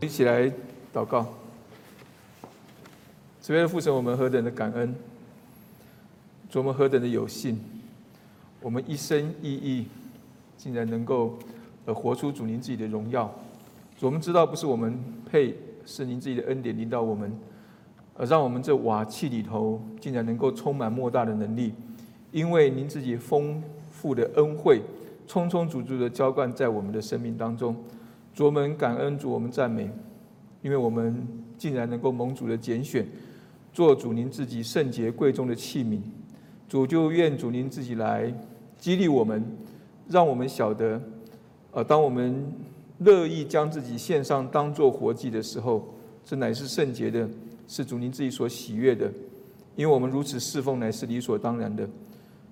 一起来祷告。慈悲的父神，我们何等的感恩，琢磨何等的有幸，我们一生一意，竟然能够呃活出主您自己的荣耀。我们知道不是我们配，是您自己的恩典临到我们，而让我们这瓦器里头竟然能够充满莫大的能力，因为您自己丰富的恩惠，充充足足的浇灌在我们的生命当中。主我们感恩，主我们赞美，因为我们竟然能够蒙主的拣选。做主您自己圣洁贵重的器皿，主就愿主您自己来激励我们，让我们晓得，呃，当我们乐意将自己献上当做活祭的时候，这乃是圣洁的，是主您自己所喜悦的，因为我们如此侍奉乃是理所当然的。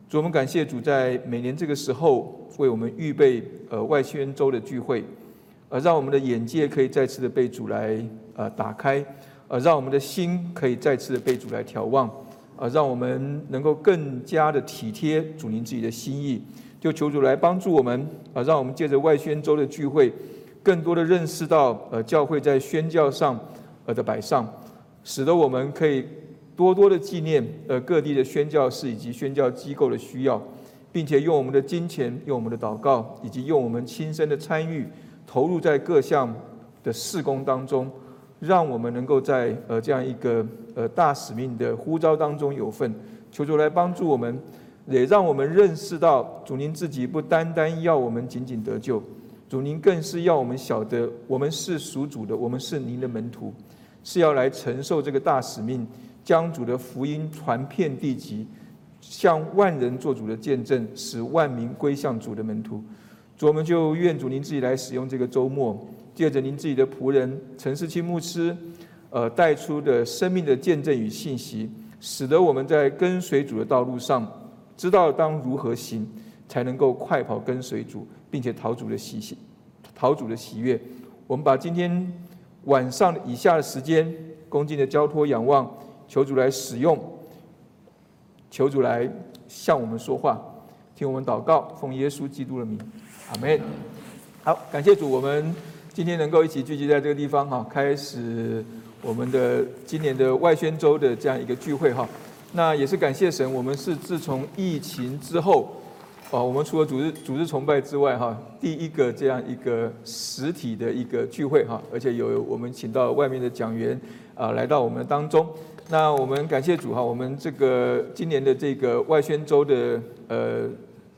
主我们感谢主在每年这个时候为我们预备呃外宣周的聚会，呃，让我们的眼界可以再次的被主来呃打开。呃，让我们的心可以再次的被主来眺望，呃，让我们能够更加的体贴主您自己的心意，就求主来帮助我们，呃，让我们借着外宣周的聚会，更多的认识到，呃，教会在宣教上，呃的摆上，使得我们可以多多的纪念，呃，各地的宣教士以及宣教机构的需要，并且用我们的金钱，用我们的祷告，以及用我们亲身的参与，投入在各项的事工当中。让我们能够在呃这样一个呃大使命的呼召当中有份，求主来帮助我们，也让我们认识到主您自己不单单要我们仅仅得救，主您更是要我们晓得我们是属主的，我们是您的门徒，是要来承受这个大使命，将主的福音传遍地极，向万人做主的见证，使万民归向主的门徒。主，我们就愿主您自己来使用这个周末。借着您自己的仆人陈世清牧师，呃，带出的生命的见证与信息，使得我们在跟随主的道路上，知道当如何行，才能够快跑跟随主，并且逃主的喜喜，逃主的喜悦。我们把今天晚上以下的时间，恭敬的交托仰望，求主来使用，求主来向我们说话，听我们祷告，奉耶稣基督的名，阿门。好，感谢主，我们。今天能够一起聚集在这个地方哈，开始我们的今年的外宣周的这样一个聚会哈。那也是感谢神，我们是自从疫情之后，啊，我们除了组织组织崇拜之外哈，第一个这样一个实体的一个聚会哈，而且有我们请到外面的讲员啊来到我们当中。那我们感谢主哈，我们这个今年的这个外宣周的呃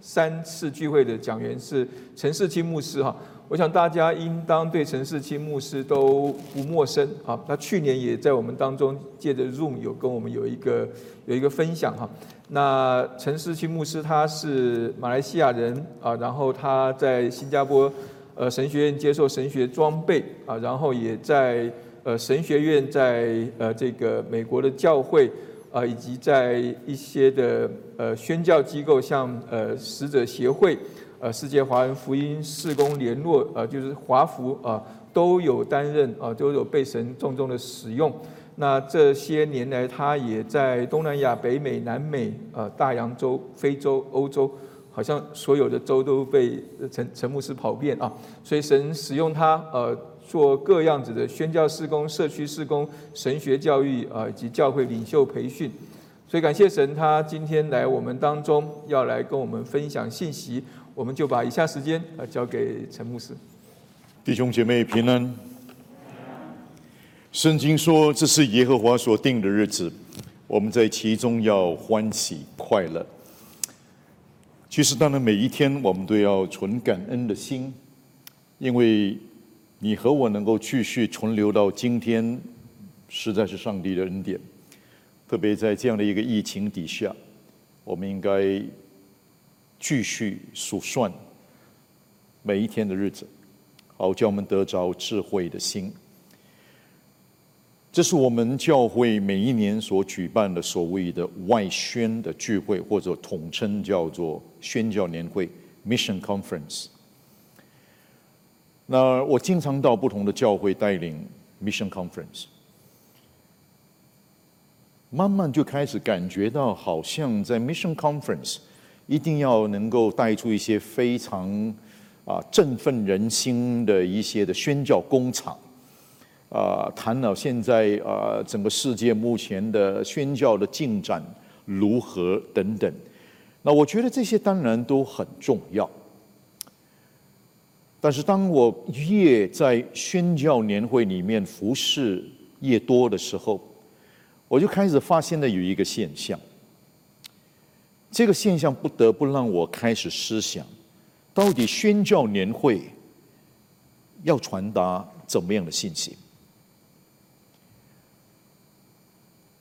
三次聚会的讲员是陈世清牧师哈。我想大家应当对陈世清牧师都不陌生啊。他去年也在我们当中借着 Zoom 有跟我们有一个有一个分享哈。那陈世清牧师他是马来西亚人啊，然后他在新加坡呃神学院接受神学装备啊，然后也在呃神学院在呃这个美国的教会啊，以及在一些的呃宣教机构，像呃使者协会。呃，世界华人福音事工联络，呃，就是华福啊，都有担任啊，都有被神重重的使用。那这些年来，他也在东南亚、北美、南美、呃，大洋洲、非洲、欧洲，好像所有的州都被陈陈牧师跑遍啊。所以神使用他，呃，做各样子的宣教事工、社区事工、神学教育啊，以及教会领袖培训。所以感谢神，他今天来我们当中，要来跟我们分享信息。我们就把以下时间啊交给陈牧师。弟兄姐妹平安。圣经说这是耶和华所定的日子，我们在其中要欢喜快乐。其实当然每一天我们都要存感恩的心，因为你和我能够继续存留到今天，实在是上帝的恩典。特别在这样的一个疫情底下，我们应该。继续数算每一天的日子，好叫我们得着智慧的心。这是我们教会每一年所举办的所谓的外宣的聚会，或者统称叫做宣教年会 （Mission Conference）。那我经常到不同的教会带领 Mission Conference，慢慢就开始感觉到，好像在 Mission Conference。一定要能够带出一些非常啊振奋人心的一些的宣教工厂，啊，谈了现在啊整个世界目前的宣教的进展如何等等。那我觉得这些当然都很重要。但是当我越在宣教年会里面服侍越多的时候，我就开始发现了有一个现象。这个现象不得不让我开始思想：到底宣教年会要传达怎么样的信息？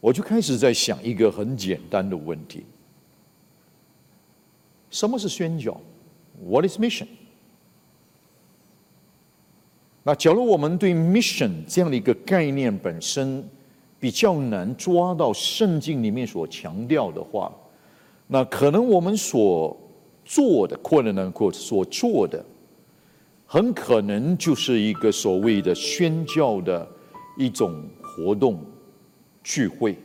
我就开始在想一个很简单的问题：什么是宣教？What is mission？那假如我们对 mission 这样的一个概念本身比较难抓到圣经里面所强调的话，那可能我们所做的或者呢，或所做的，很可能就是一个所谓的宣教的一种活动聚会。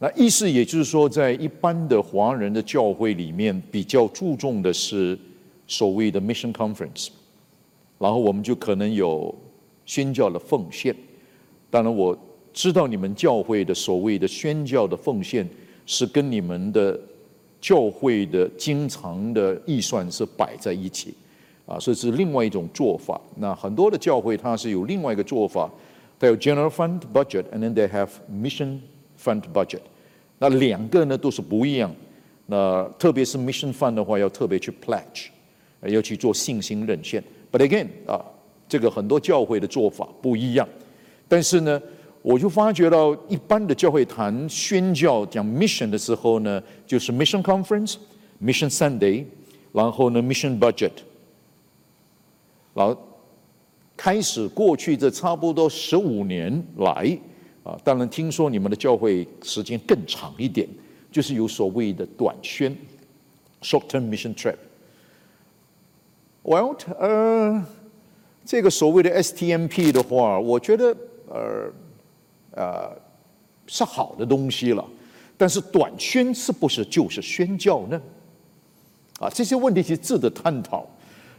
那意思也就是说，在一般的华人的教会里面，比较注重的是所谓的 mission conference。然后我们就可能有宣教的奉献。当然，我知道你们教会的所谓的宣教的奉献是跟你们的教会的经常的预算是摆在一起，啊，所以是另外一种做法。那很多的教会它是有另外一个做法，它有 general fund budget，and then they have mission fund budget。那两个呢都是不一样。那特别是 mission fund 的话，要特别去 pledge，要去做信心认献。But again 啊，这个很多教会的做法不一样，但是呢，我就发觉到一般的教会谈宣教讲 mission 的时候呢，就是 mission conference、mission Sunday，然后呢 mission budget，然后开始过去这差不多十五年来啊，当然听说你们的教会时间更长一点，就是有所谓的短宣 （short-term mission trip）。Well，呃，这个所谓的 STMP 的话，我觉得呃呃是好的东西了。但是短宣是不是就是宣教呢？啊，这些问题其实值得探讨。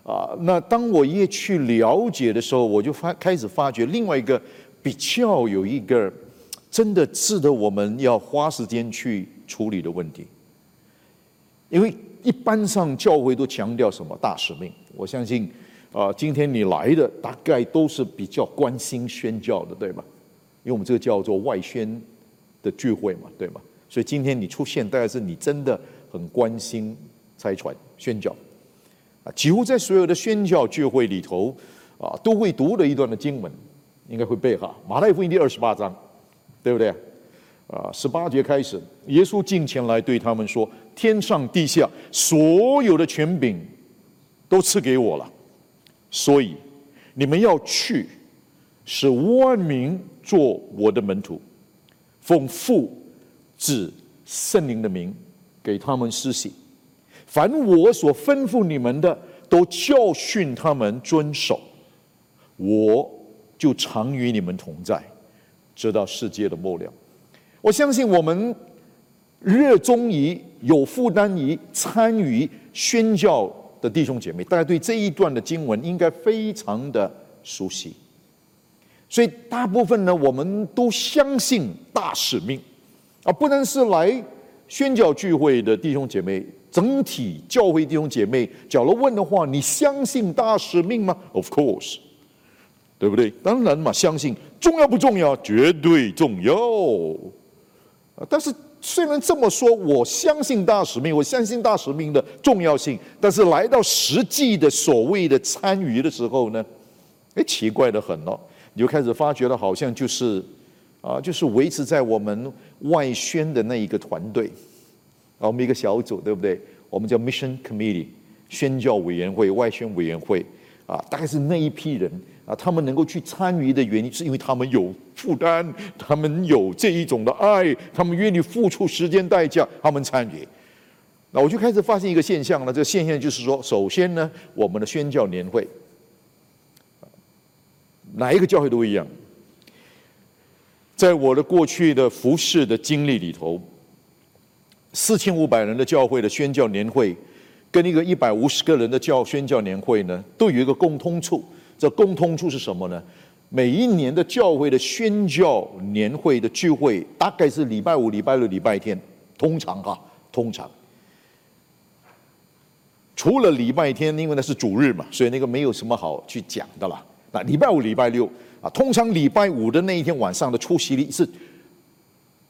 啊，那当我越去了解的时候，我就发开始发觉另外一个比较有一个真的值得我们要花时间去处理的问题，因为。一般上教会都强调什么大使命？我相信，啊，今天你来的大概都是比较关心宣教的，对吗？因为我们这个叫做外宣的聚会嘛，对吗？所以今天你出现，大概是你真的很关心拆传宣教啊。几乎在所有的宣教聚会里头啊，都会读的一段的经文，应该会背哈，《马太福音》第二十八章，对不对？啊，十八节开始，耶稣进前来对他们说。天上地下所有的权柄都赐给我了，所以你们要去，使万民做我的门徒，奉父、子、圣灵的名给他们施洗，凡我所吩咐你们的，都教训他们遵守，我就常与你们同在，直到世界的末了。我相信我们。热衷于有负担于参与宣教的弟兄姐妹，大家对这一段的经文应该非常的熟悉。所以大部分呢，我们都相信大使命啊，不能是来宣教聚会的弟兄姐妹，整体教会弟兄姐妹，假如问的话，你相信大使命吗？Of course，对不对？当然嘛，相信重要不重要？绝对重要！但是。虽然这么说，我相信大使命，我相信大使命的重要性，但是来到实际的所谓的参与的时候呢，哎，奇怪的很了，你就开始发觉了，好像就是啊，就是维持在我们外宣的那一个团队啊，我们一个小组，对不对？我们叫 Mission Committee，宣教委员会、外宣委员会啊，大概是那一批人。啊，他们能够去参与的原因，是因为他们有负担，他们有这一种的爱，他们愿意付出时间代价，他们参与。那我就开始发现一个现象了，这个现象就是说，首先呢，我们的宣教年会，哪一个教会都一样。在我的过去的服侍的经历里头，四千五百人的教会的宣教年会，跟一个一百五十个人的教宣教年会呢，都有一个共通处。这共通处是什么呢？每一年的教会的宣教年会的聚会，大概是礼拜五、礼拜六、礼拜天，通常哈，通常。除了礼拜天，因为那是主日嘛，所以那个没有什么好去讲的了。那礼拜五、礼拜六啊，通常礼拜五的那一天晚上的出席率是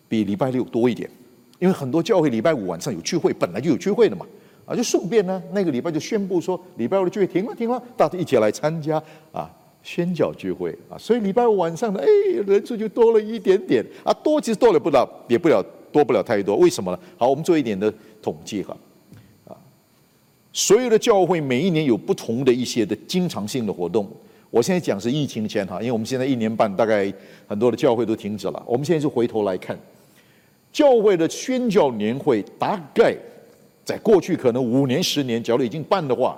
比礼拜六多一点，因为很多教会礼拜五晚上有聚会，本来就有聚会的嘛，啊，就顺便呢，那个礼拜就宣布说礼拜五的聚会停了，停了，大家一起来参加啊宣教聚会啊，所以礼拜五晚上的哎人数就多了一点点啊，多其实多了不了，也不了多不了太多，为什么呢？好，我们做一点的统计哈。啊所有的教会每一年有不同的一些的经常性的活动。我现在讲是疫情前哈，因为我们现在一年半，大概很多的教会都停止了。我们现在就回头来看，教会的宣教年会，大概在过去可能五年、十年，假如已经办的话，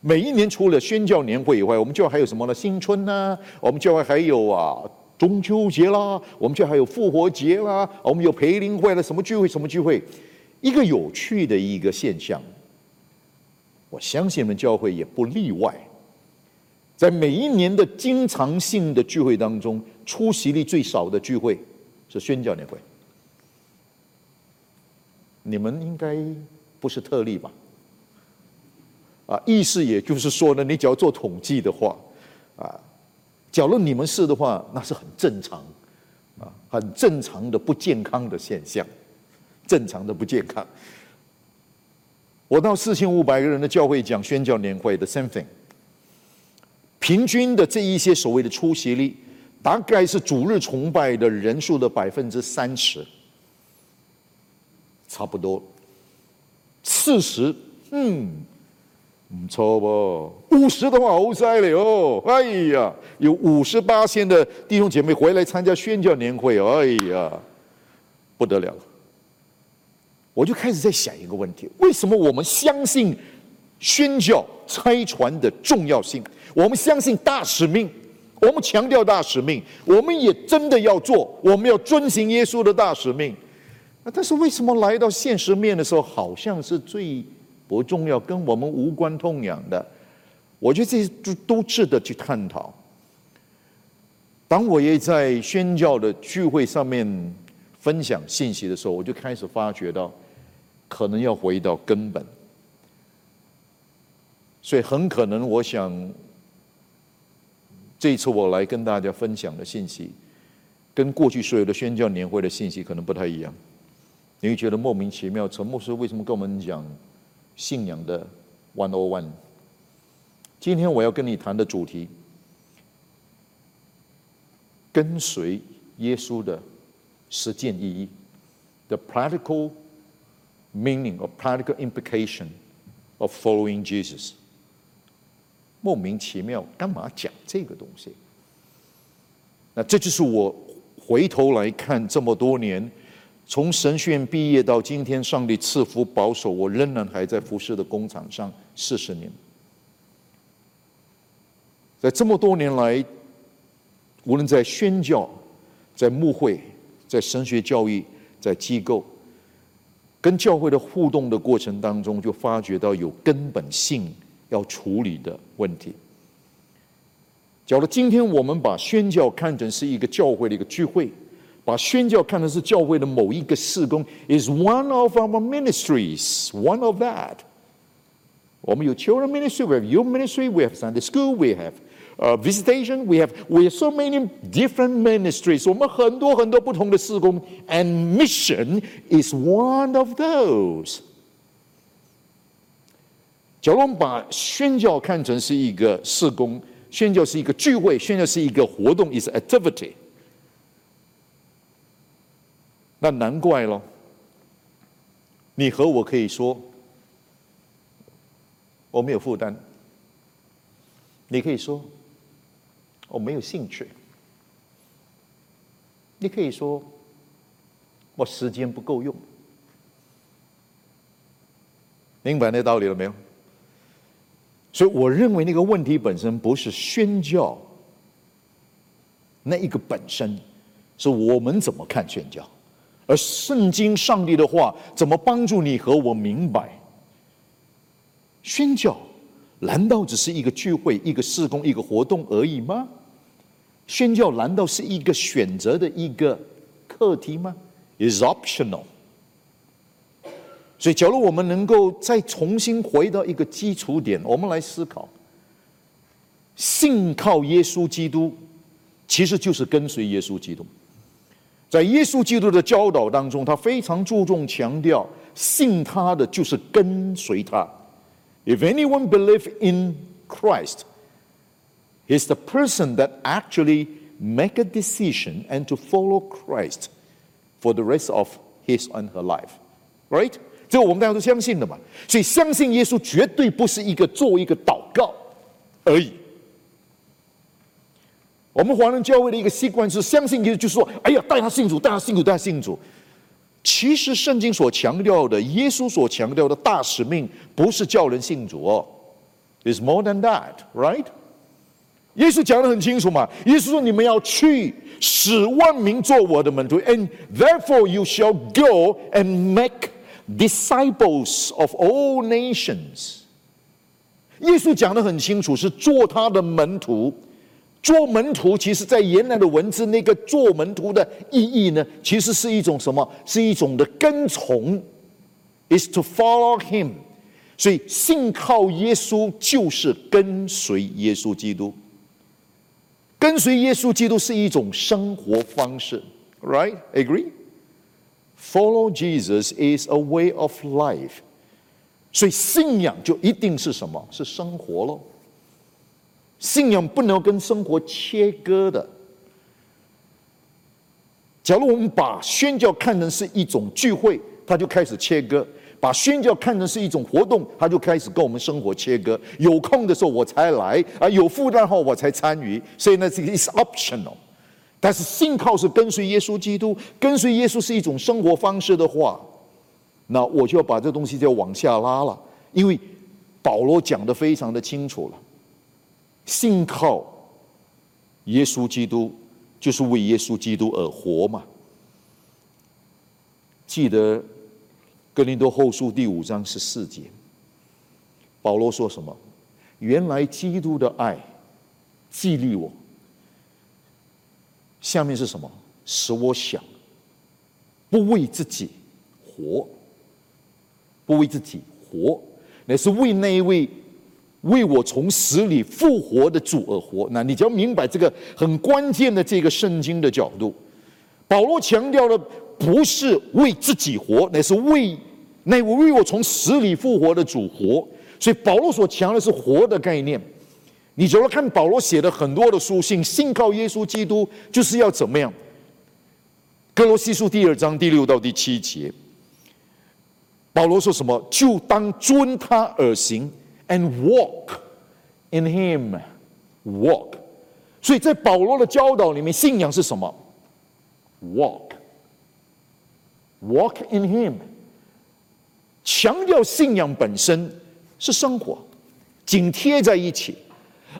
每一年除了宣教年会以外，我们教会还有什么呢？新春呐，我们教会还有啊中秋节啦，我们教会还有复活节啦，我们有培灵会了，什么聚会什么聚会，一个有趣的一个现象。我相信你们教会也不例外，在每一年的经常性的聚会当中，出席率最少的聚会是宣教年会。你们应该不是特例吧？啊，意思也就是说呢，你只要做统计的话，啊，假如你们是的话，那是很正常，啊，很正常的不健康的现象，正常的不健康。我到四千五百个人的教会讲宣教年会的 something，平均的这一些所谓的出席率，大概是主日崇拜的人数的百分之三十，差不多。四十，嗯，不错吧？五十的话好塞了哦，哎呀，有五十八线的弟兄姐妹回来参加宣教年会，哎呀，不得了。我就开始在想一个问题：为什么我们相信宣教拆传的重要性？我们相信大使命，我们强调大使命，我们也真的要做，我们要遵行耶稣的大使命。但是为什么来到现实面的时候，好像是最不重要、跟我们无关痛痒的？我觉得这些都都值得去探讨。当我也在宣教的聚会上面分享信息的时候，我就开始发觉到。可能要回到根本，所以很可能，我想这一次我来跟大家分享的信息，跟过去所有的宣教年会的信息可能不太一样。你会觉得莫名其妙，陈牧师为什么跟我们讲信仰的 one o one？今天我要跟你谈的主题，跟随耶稣的实践意义，the practical。Meaning or practical implication of following Jesus，莫名其妙，干嘛讲这个东西？那这就是我回头来看这么多年，从神学院毕业到今天，上帝赐福保守，我仍然还在服侍的工厂上四十年。在这么多年来，无论在宣教、在牧会、在神学教育、在机构。跟教会的互动的过程当中，就发觉到有根本性要处理的问题。假如今天我们把宣教看成是一个教会的一个聚会，把宣教看成是教会的某一个事工，is one of our ministries，one of that。我们有 children ministry，we have youth ministry，we have Sunday school，we have。呃，visitation we have we have so many different ministries，我们很多很多不同的事工，and mission is one of those。假如我们把宣教看成是一个事工，宣教是一个聚会，宣教是一个活动，is activity， 那难怪了。你和我可以说，我没有负担。你可以说。我没有兴趣。你可以说我时间不够用，明白那道理了没有？所以我认为那个问题本身不是宣教那一个本身，是我们怎么看宣教，而圣经上帝的话怎么帮助你和我明白宣教？难道只是一个聚会、一个事工、一个活动而已吗？宣教难道是一个选择的一个课题吗？Is optional。所以，假如我们能够再重新回到一个基础点，我们来思考，信靠耶稣基督，其实就是跟随耶稣基督。在耶稣基督的教导当中，他非常注重强调，信他的就是跟随他。If anyone believe in Christ, he's the person that actually make a decision and to follow Christ for the rest of his and her life, right? 这个我们大家都相信的嘛，所以相信耶稣绝对不是一个做一个祷告而已。 我们华人教会的一个习惯是相信耶稣，就是说，哎呀，带他信主，带他信主，带他信主。其实圣经所强调的，耶稣所强调的大使命，不是叫人信主哦，is more than that，right？耶稣讲的很清楚嘛，耶稣说你们要去使万民做我的门徒，and therefore you shall go and make。disciples of all nations。耶稣讲的很清楚，是做他的门徒。做门徒，其实在原来的文字，那个做门徒的意义呢，其实是一种什么？是一种的跟从，is to follow him。所以信靠耶稣就是跟随耶稣基督。跟随耶稣基督是一种生活方式，right? Agree? Follow Jesus is a way of life，所以信仰就一定是什么？是生活喽。信仰不能跟生活切割的。假如我们把宣教看成是一种聚会，它就开始切割；把宣教看成是一种活动，它就开始跟我们生活切割。有空的时候我才来，啊，有负担后我才参与。所以呢，这个 is optional。但是信靠是跟随耶稣基督，跟随耶稣是一种生活方式的话，那我就要把这东西就往下拉了。因为保罗讲的非常的清楚了，信靠耶稣基督就是为耶稣基督而活嘛。记得哥林多后书第五章十四节，保罗说什么？原来基督的爱激励我。下面是什么？使我想不为自己活，不为自己活，乃是为那一位为我从死里复活的主而活。那你只要明白这个很关键的这个圣经的角度。保罗强调的不是为自己活，乃是为那为我从死里复活的主活。所以保罗所强的是活的概念。你只要看保罗写的很多的书信，信靠耶稣基督就是要怎么样？哥罗西书第二章第六到第七节，保罗说什么？就当遵他而行，and walk in him walk。所以在保罗的教导里面，信仰是什么？walk walk in him。强调信仰本身是生活，紧贴在一起。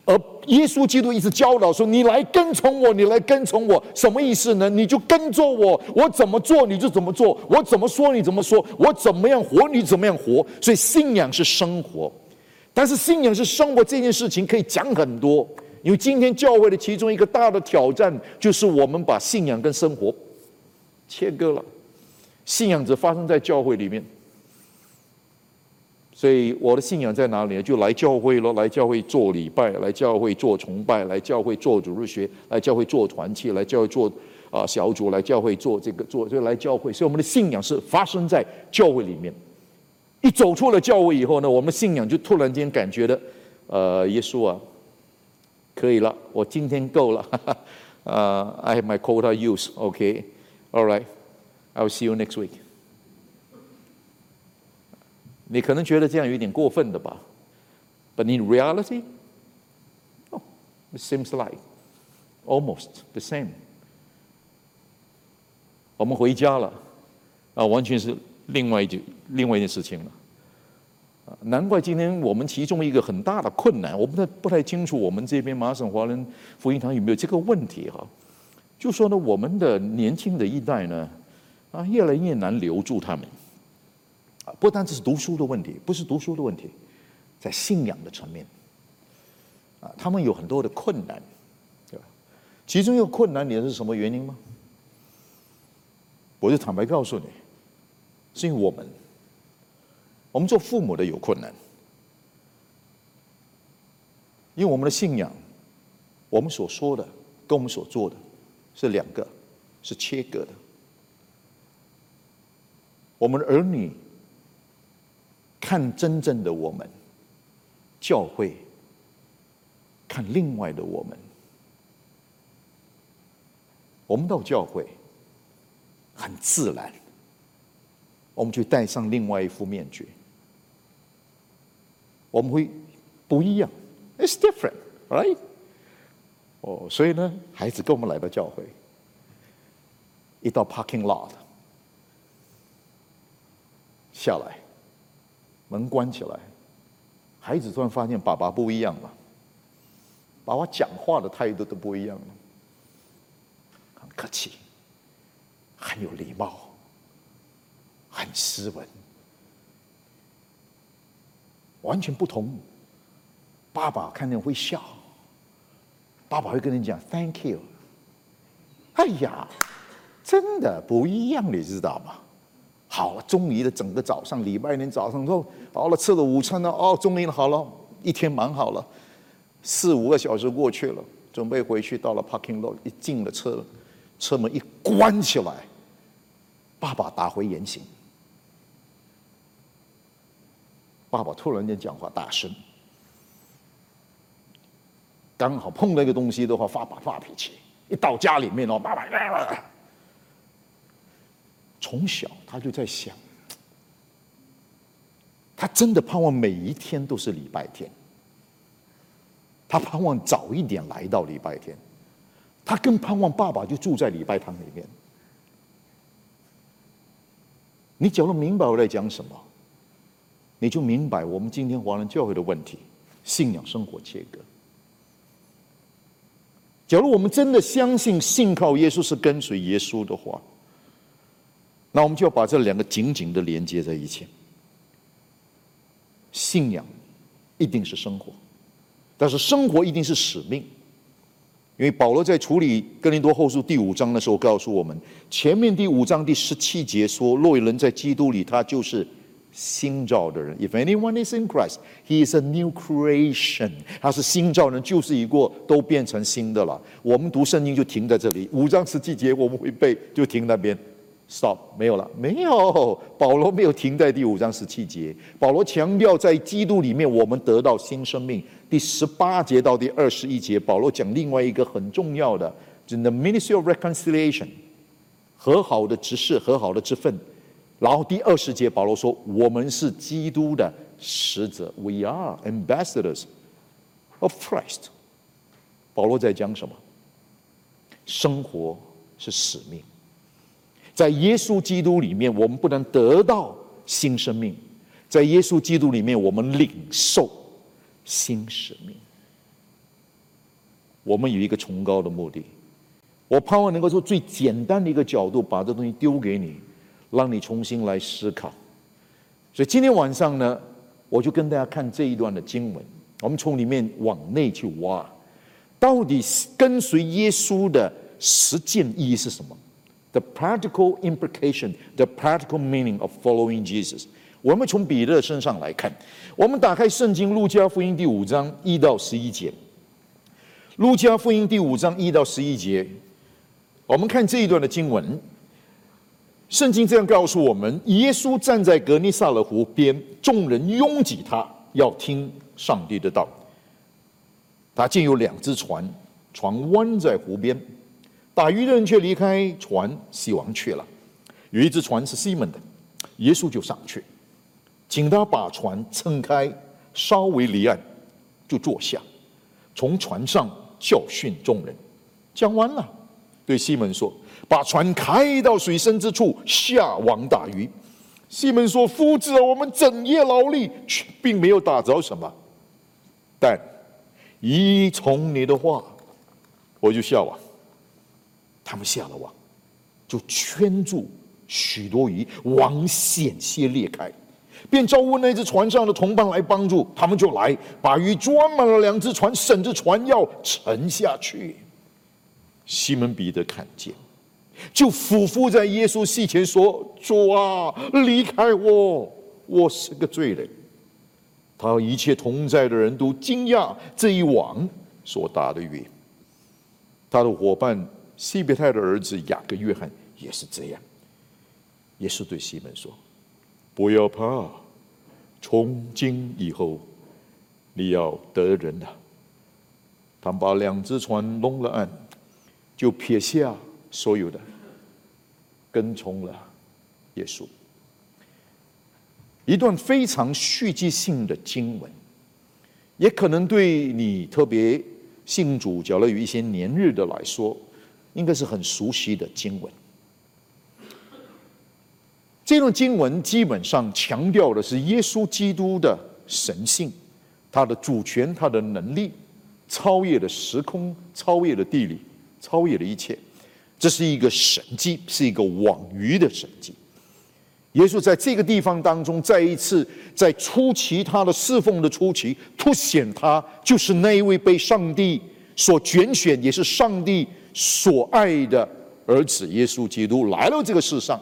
而耶稣基督一直教导说：“你来跟从我，你来跟从我，什么意思呢？你就跟着我，我怎么做你就怎么做，我怎么说你怎么说，我怎么样活你怎么样活。所以信仰是生活，但是信仰是生活这件事情可以讲很多，因为今天教会的其中一个大的挑战就是我们把信仰跟生活切割了，信仰只发生在教会里面。”所以我的信仰在哪里呢？就来教会咯，来教会做礼拜，来教会做崇拜，来教会做主日学，来教会做团契，来教会做啊小组，来教会做这个做就来教会。所以我们的信仰是发生在教会里面。一走出了教会以后呢，我们信仰就突然间感觉的，呃，耶稣啊，可以了，我今天够了，哈哈啊，I have my quota use. OK, all right, I'll see you next week. 你可能觉得这样有点过分的吧？But in reality，it seems like almost the same. 我们回家了，啊，完全是另外一件另外一件事情了。难怪今天我们其中一个很大的困难，我不太不太清楚我们这边麻省华人福音堂有没有这个问题哈？就说呢，我们的年轻的一代呢，啊，越来越难留住他们。啊不单只是读书的问题，不是读书的问题，在信仰的层面，啊，他们有很多的困难，对吧？其中有困难，你是什么原因吗？我就坦白告诉你，是因为我们，我们做父母的有困难，因为我们的信仰，我们所说的跟我们所做的是两个，是切割的。我们的儿女看真正的我们，教会看另外的我们。我们到教会很自然，我们就戴上另外一副面具，我们会不一样，It's different, right？哦，所以呢，孩子跟我们来到教会，一到 parking lot。下来，门关起来，孩子突然发现爸爸不一样了，爸爸讲话的态度都不一样了，很客气，很有礼貌，很斯文，完全不同。爸爸看见会笑，爸爸会跟你讲 “Thank you”。哎呀，真的不一样，你知道吗？好了，终于的整个早上，礼拜天早上都好了，吃了午餐了，哦，终于好了，一天忙好了，四五个小时过去了，准备回去，到了 parking lot，一进了车，车门一关起来，爸爸打回原形，爸爸突然间讲话大声，刚好碰到一个东西的话发把发脾气，一到家里面哦，爸爸。从小他就在想，他真的盼望每一天都是礼拜天，他盼望早一点来到礼拜天，他更盼望爸爸就住在礼拜堂里面。你假如明白我在讲什么，你就明白我们今天华人教会的问题：信仰生活切割。假如我们真的相信信靠耶稣是跟随耶稣的话，那我们就要把这两个紧紧的连接在一起。信仰一定是生活，但是生活一定是使命。因为保罗在处理哥林多后书第五章的时候告诉我们，前面第五章第十七节说，若有人在基督里，他就是新造的人。If anyone is in Christ, he is a new creation。他是新造人，旧事已过，都变成新的了。我们读圣经就停在这里，五章十七节我们会背，就停那边。stop 没有了，没有。保罗没有停在第五章十七节。保罗强调，在基督里面，我们得到新生命。第十八节到第二十一节，保罗讲另外一个很重要的，就是 the ministry of reconciliation，和好的执事，和好的之分。然后第二十节，保罗说，我们是基督的使者，we are ambassadors of Christ。保罗在讲什么？生活是使命。在耶稣基督里面，我们不能得到新生命；在耶稣基督里面，我们领受新使命。我们有一个崇高的目的，我盼望能够从最简单的一个角度把这东西丢给你，让你重新来思考。所以今天晚上呢，我就跟大家看这一段的经文，我们从里面往内去挖，到底跟随耶稣的实践意义是什么？The practical implication, the practical meaning of following Jesus。我们从彼得身上来看，我们打开圣经路加福音第五章一到十一节。路加福音第五章一到十一节，我们看这一段的经文。圣经这样告诉我们：耶稣站在格尼萨勒湖边，众人拥挤他，要听上帝的道。他见有两只船，船弯在湖边。打鱼的人却离开船，西王去了。有一只船是西门的，耶稣就上去，请他把船撑开，稍微离岸，就坐下，从船上教训众人。讲完了，对西门说：“把船开到水深之处，下网打鱼。”西门说：“夫子，我们整夜劳力，却并没有打着什么，但依从你的话，我就下网。”他们下了网，就圈住许多鱼，网险些裂开，便招呼那只船上的同伴来帮助。他们就来把鱼装满了两只船，省着船要沉下去。西门彼得看见，就俯伏在耶稣膝前说：“主啊，离开我，我是个罪人。”他和一切同在的人都惊讶这一网所打的鱼。他的伙伴西别泰的儿子雅各、约翰也是这样。耶稣对西门说：“不要怕，从今以后你要得人了。”他们把两只船弄了岸，就撇下所有的，跟从了耶稣。一段非常戏剧性的经文，也可能对你特别信主、交了有一些年日的来说，应该是很熟悉的经文。这段经文基本上强调的是耶稣基督的神性，他的主权，他的能力，超越了时空，超越了地理，超越了一切。这是一个神迹，是一个网鱼的神迹。耶稣在这个地方当中，再一次在初期他的侍奉的初期，凸显他就是那一位被上帝所拣选，也是上帝所爱的儿子耶稣基督来到这个世上，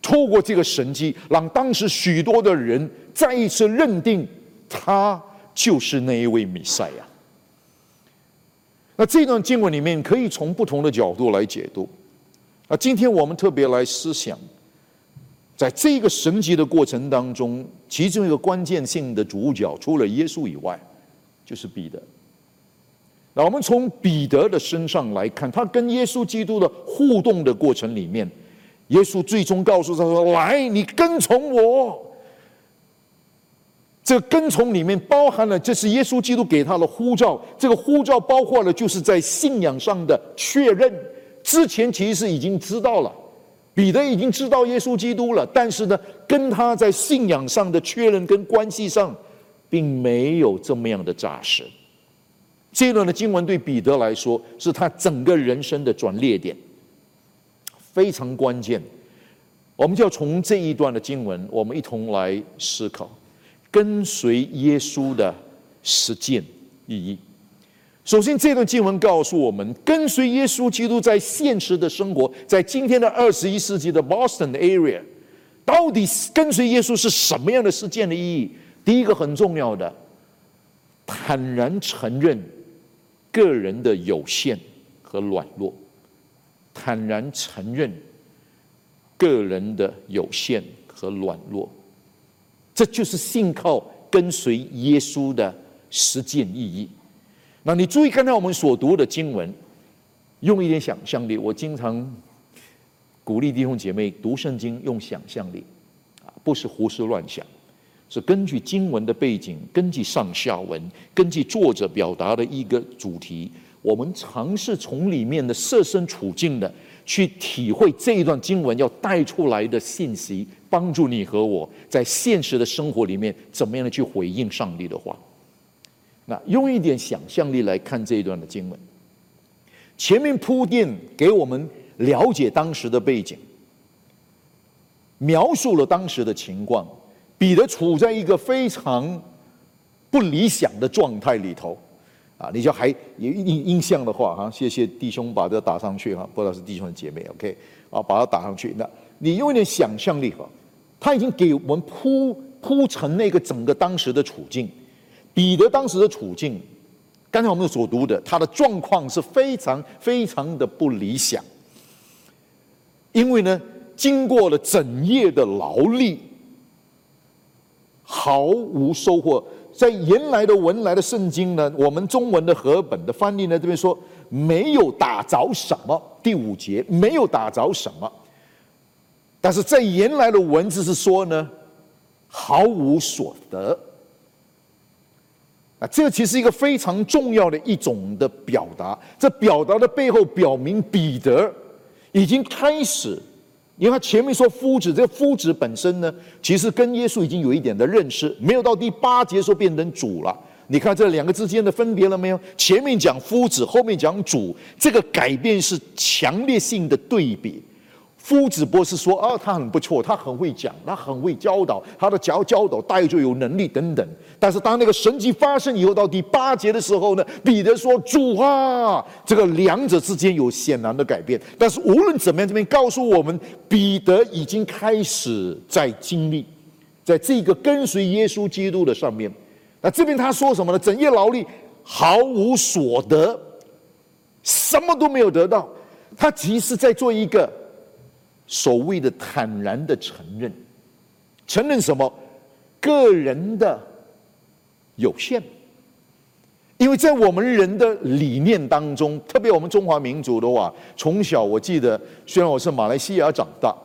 透过这个神迹，让当时许多的人再一次认定他就是那一位弥赛亚。那这段经文里面可以从不同的角度来解读。啊，今天我们特别来思想。在这个神级的过程当中，其中一个关键性的主角，除了耶稣以外，就是彼得。那我们从彼得的身上来看，他跟耶稣基督的互动的过程里面，耶稣最终告诉他说：“来，你跟从我。”这跟从里面包含了，这是耶稣基督给他的呼召。这个呼召包括了，就是在信仰上的确认。之前其实已经知道了。彼得已经知道耶稣基督了，但是呢，跟他在信仰上的确认跟关系上，并没有这么样的扎实。这一段的经文对彼得来说，是他整个人生的转捩点，非常关键。我们就要从这一段的经文，我们一同来思考跟随耶稣的实践意义。首先，这段经文告诉我们，跟随耶稣基督在现实的生活，在今天的二十一世纪的 Boston area，到底跟随耶稣是什么样的事件的意义？第一个很重要的，坦然承认个人的有限和软弱，坦然承认个人的有限和软弱，这就是信靠跟随耶稣的实践意义。那你注意刚才我们所读的经文，用一点想象力。我经常鼓励弟兄姐妹读圣经用想象力，啊，不是胡思乱想，是根据经文的背景，根据上下文，根据作者表达的一个主题，我们尝试从里面的设身处境的去体会这一段经文要带出来的信息，帮助你和我在现实的生活里面怎么样的去回应上帝的话。那用一点想象力来看这一段的经文，前面铺垫给我们了解当时的背景，描述了当时的情况。彼得处在一个非常不理想的状态里头，啊，你就还有印印象的话，哈，谢谢弟兄把这打上去哈，不知道是弟兄的姐妹，OK，啊，把它打上去。那你用一点想象力哈，他已经给我们铺铺成那个整个当时的处境。彼得当时的处境，刚才我们所读的，他的状况是非常非常的不理想。因为呢，经过了整夜的劳力，毫无收获。在原来的文来的圣经呢，我们中文的和本的翻译呢，这边说没有打着什么，第五节没有打着什么。但是在原来的文字是说呢，毫无所得。啊，这其实一个非常重要的一种的表达。这表达的背后，表明彼得已经开始，因为他前面说夫子，这个夫子本身呢，其实跟耶稣已经有一点的认识，没有到第八节说变成主了。你看这两个之间的分别了没有？前面讲夫子，后面讲主，这个改变是强烈性的对比。夫子博士说啊，他很不错，他很会讲，他很会教导，他的教教导带着有能力等等。但是当那个神迹发生以后，到第八节的时候呢，彼得说：“主啊，这个两者之间有显然的改变。”但是无论怎么样，这边告诉我们，彼得已经开始在经历，在这个跟随耶稣基督的上面。那这边他说什么呢？整夜劳力，毫无所得，什么都没有得到。他其实在做一个。所谓的坦然的承认，承认什么？个人的有限，因为在我们人的理念当中，特别我们中华民族的话，从小我记得，虽然我是马来西亚长大，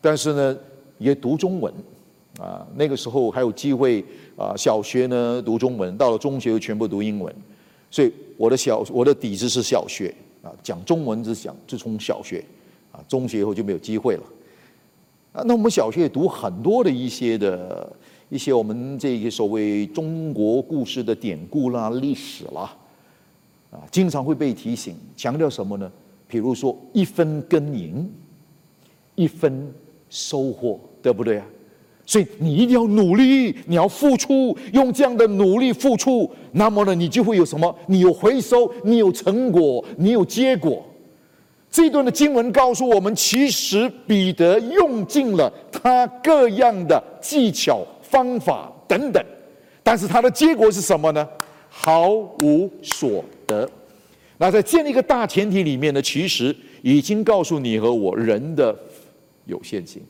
但是呢，也读中文啊。那个时候还有机会啊，小学呢读中文，到了中学又全部读英文，所以我的小我的底子是小学啊，讲中文是讲就从小学。中学以后就没有机会了。啊，那我们小学也读很多的一些的一些我们这个所谓中国故事的典故啦、历史啦，啊，经常会被提醒，强调什么呢？比如说一分耕耘，一分收获，对不对啊？所以你一定要努力，你要付出，用这样的努力付出，那么呢，你就会有什么？你有回收，你有成果，你有结果。这段的经文告诉我们，其实彼得用尽了他各样的技巧、方法等等，但是他的结果是什么呢？毫无所得。那在建立一个大前提里面呢，其实已经告诉你和我人的有限性。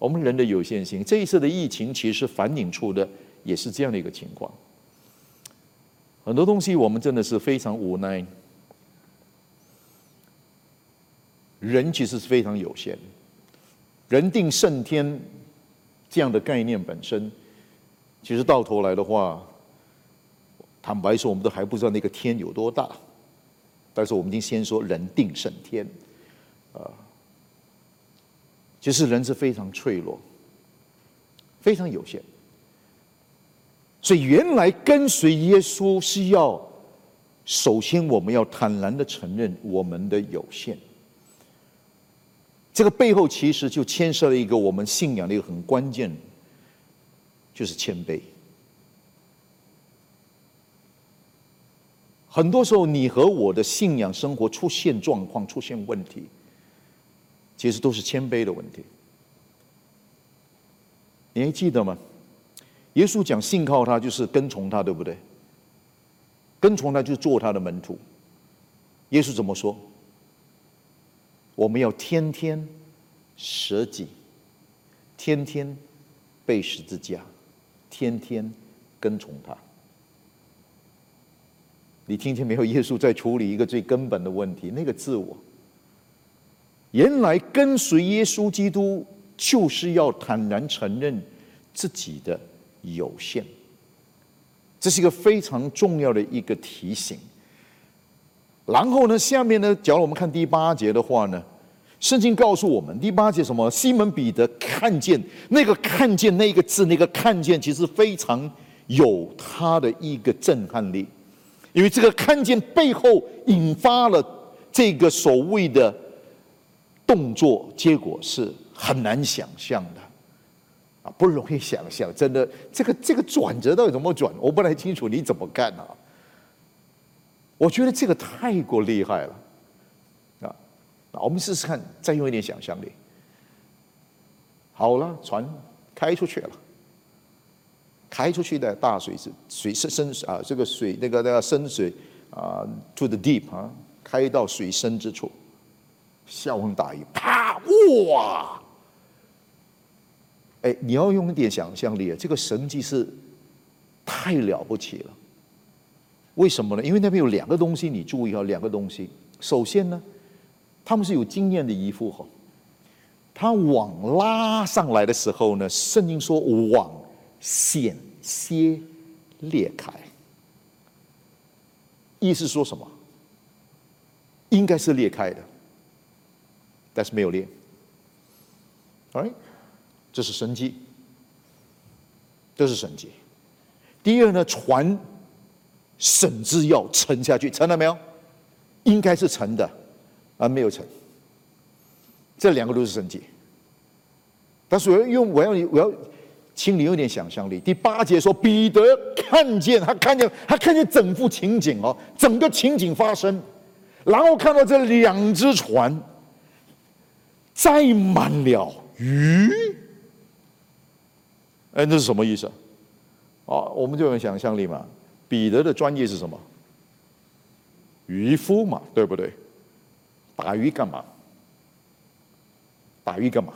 我们人的有限性，这一次的疫情其实反映出的也是这样的一个情况。很多东西我们真的是非常无奈。人其实是非常有限，人定胜天这样的概念本身，其实到头来的话，坦白说，我们都还不知道那个天有多大。但是我们已经先说人定胜天，啊，其实人是非常脆弱，非常有限。所以原来跟随耶稣是要，首先我们要坦然的承认我们的有限。这个背后其实就牵涉了一个我们信仰的一个很关键，就是谦卑。很多时候，你和我的信仰生活出现状况、出现问题，其实都是谦卑的问题。你还记得吗？耶稣讲信靠他就是跟从他，对不对？跟从他就是做他的门徒。耶稣怎么说？我们要天天舍己，天天背十字架，天天跟从他。你听见没有？耶稣在处理一个最根本的问题，那个自我。原来跟随耶稣基督，就是要坦然承认自己的有限。这是一个非常重要的一个提醒。然后呢，下面呢，假如我们看第八节的话呢，圣经告诉我们，第八节什么？西门彼得看见那个看见那个字，那个看见其实非常有他的一个震撼力，因为这个看见背后引发了这个所谓的动作，结果是很难想象的，啊，不容易想象，真的，这个这个转折到底怎么转？我不太清楚，你怎么干啊？我觉得这个太过厉害了，啊，那我们试试看，再用一点想象力。好了，船开出去了，开出去的大水是水深深啊，这个水那个那个深水啊，to the deep 啊，开到水深之处，下完大雨，啪，哇！哎，你要用一点想象力啊，这个神迹是太了不起了。为什么呢？因为那边有两个东西，你注意啊，两个东西。首先呢，他们是有经验的渔夫哈，他网拉上来的时候呢，圣经说网险些裂开，意思说什么？应该是裂开的，但是没有裂。哎，这是神迹，这是神迹。第二呢，船。甚至要沉下去，沉了没有？应该是沉的，而没有沉。这两个都是神迹。但是我要用，我要我要，请你有点想象力。第八节说，彼得看见他看见他看见整幅情景哦，整个情景发生，然后看到这两只船载满了鱼。哎，那是什么意思？啊，我们就有想象力嘛。彼得的专业是什么？渔夫嘛，对不对？打鱼干嘛？打鱼干嘛？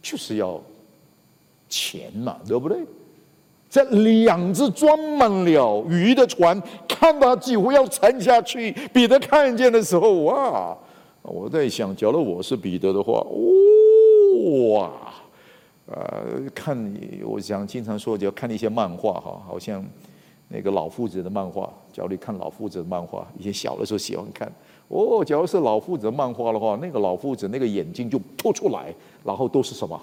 就是要钱嘛，对不对？这两只装满了鱼的船，看到几乎要沉下去。彼得看见的时候，哇！我在想，假如我是彼得的话，哇！呃，看，我想经常说，就要看一些漫画哈，好像那个老夫子的漫画。假如你看老夫子的漫画，以前小的时候喜欢看。哦，假如是老夫子的漫画的话，那个老夫子那个眼睛就凸出来，然后都是什么？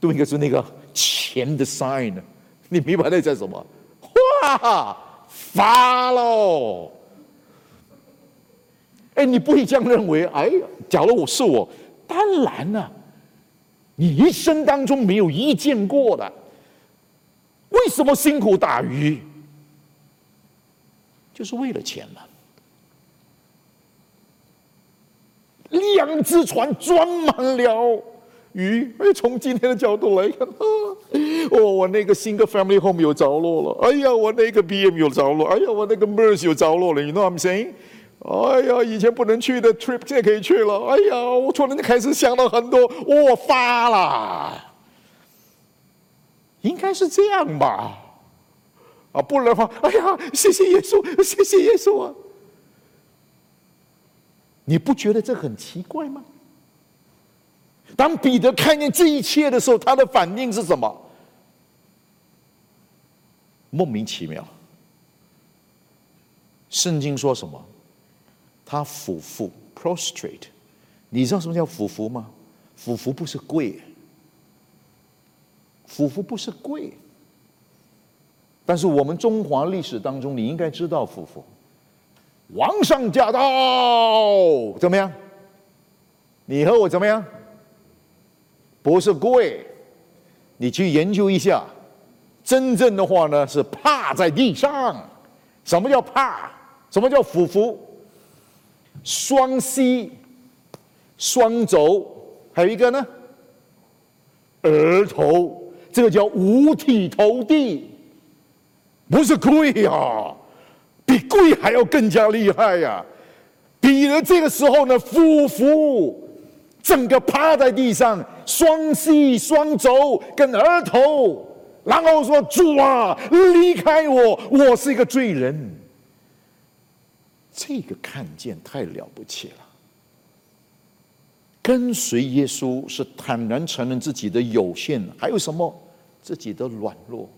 都应该是那个钱的 sign。你明白那叫什么？哇，发喽！哎，你不会这样认为？哎，假如我是我，当然了。你一生当中没有遇见过的，为什么辛苦打鱼？就是为了钱嘛。两只船装满了鱼，哎，从今天的角度来看，哦，我那个新的 family home 有着落了，哎呀，我那个 BM 有着落，哎呀，我那个 MERS 有着落了，you know what I'm saying？哎呀，以前不能去的 trip 现在可以去了。哎呀，我突然就开始想到很多，我发了，应该是这样吧？啊，不然的话，哎呀，谢谢耶稣，谢谢耶稣啊！你不觉得这很奇怪吗？当彼得看见这一切的时候，他的反应是什么？莫名其妙。圣经说什么？他俯伏，prostrate，你知道什么叫俯伏吗？俯伏不是跪，俯伏不是跪。但是我们中华历史当中，你应该知道俯伏，王上驾到，怎么样？你和我怎么样？不是跪，你去研究一下，真正的话呢是趴在地上。什么叫趴？什么叫俯伏？双膝、双肘，还有一个呢，额头，这个叫五体投地，不是跪呀，比跪还要更加厉害呀！比了这个时候呢，夫妇，整个趴在地上，双膝、双肘跟额头，然后说：“主啊，离开我，我是一个罪人。”这个看见太了不起了。跟随耶稣是坦然承认自己的有限，还有什么自己的软弱，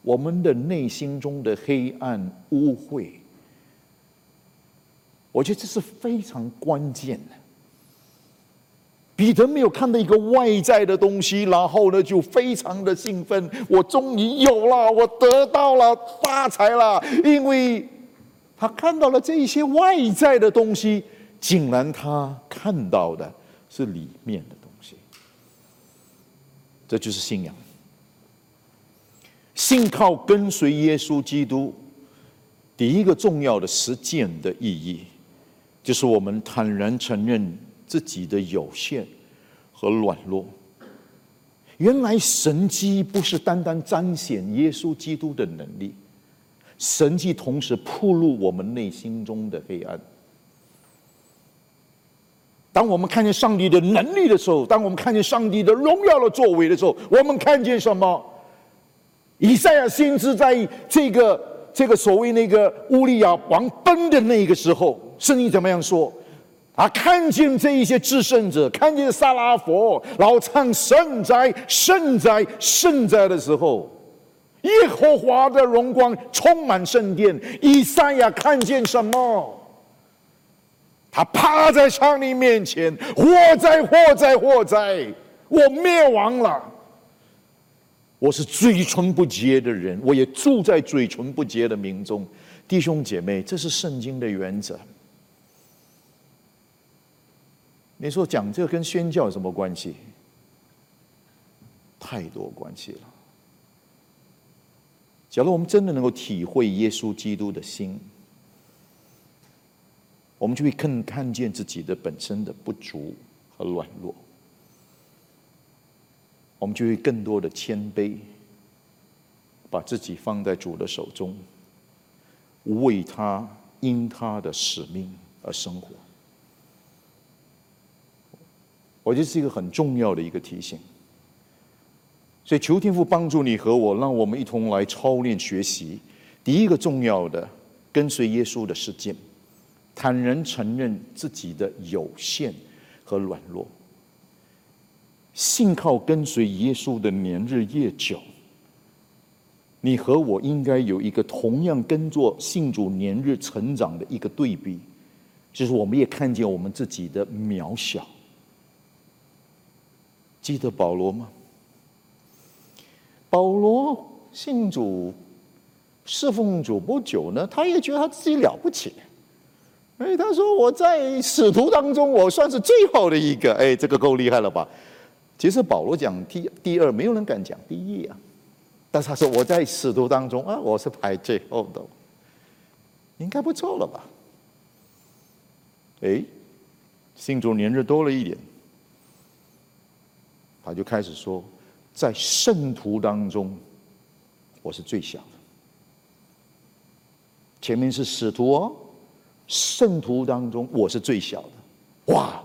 我们的内心中的黑暗污秽。我觉得这是非常关键的。彼得没有看到一个外在的东西，然后呢就非常的兴奋，我终于有了，我得到了发财了，因为。他看到了这一些外在的东西，竟然他看到的是里面的东西。这就是信仰，信靠跟随耶稣基督，第一个重要的实践的意义，就是我们坦然承认自己的有限和软弱。原来神迹不是单单彰显耶稣基督的能力。神迹同时铺露我们内心中的黑暗。当我们看见上帝的能力的时候，当我们看见上帝的荣耀的作为的时候，我们看见什么？以赛亚先知在这个这个所谓那个乌利亚王崩的那个时候，圣经怎么样说？啊，看见这一些至圣者，看见萨拉佛，然后唱圣哉、圣哉、圣哉的时候。耶和华的荣光充满圣殿，以赛亚看见什么？他趴在上帝面前，祸灾祸灾祸灾！我灭亡了。我是嘴唇不洁的人，我也住在嘴唇不洁的民中。弟兄姐妹，这是圣经的原则。你说讲这跟宣教有什么关系？太多关系了。假如我们真的能够体会耶稣基督的心，我们就会更看见自己的本身的不足和软弱，我们就会更多的谦卑，把自己放在主的手中，为他因他的使命而生活。我觉得是一个很重要的一个提醒。所以求天父帮助你和我，让我们一同来操练学习。第一个重要的，跟随耶稣的实践，坦然承认自己的有限和软弱。信靠跟随耶稣的年日越久，你和我应该有一个同样跟做信主年日成长的一个对比，就是我们也看见我们自己的渺小。记得保罗吗？保罗信主、侍奉主不久呢，他也觉得他自己了不起。哎，他说我在使徒当中，我算是最好的一个。哎，这个够厉害了吧？其实保罗讲第第二，没有人敢讲第一啊。但是他说我在使徒当中啊，我是排最后的，应该不错了吧？哎，信主年日多了一点，他就开始说。在圣徒当中，我是最小的。前面是使徒哦，圣徒当中我是最小的。哇，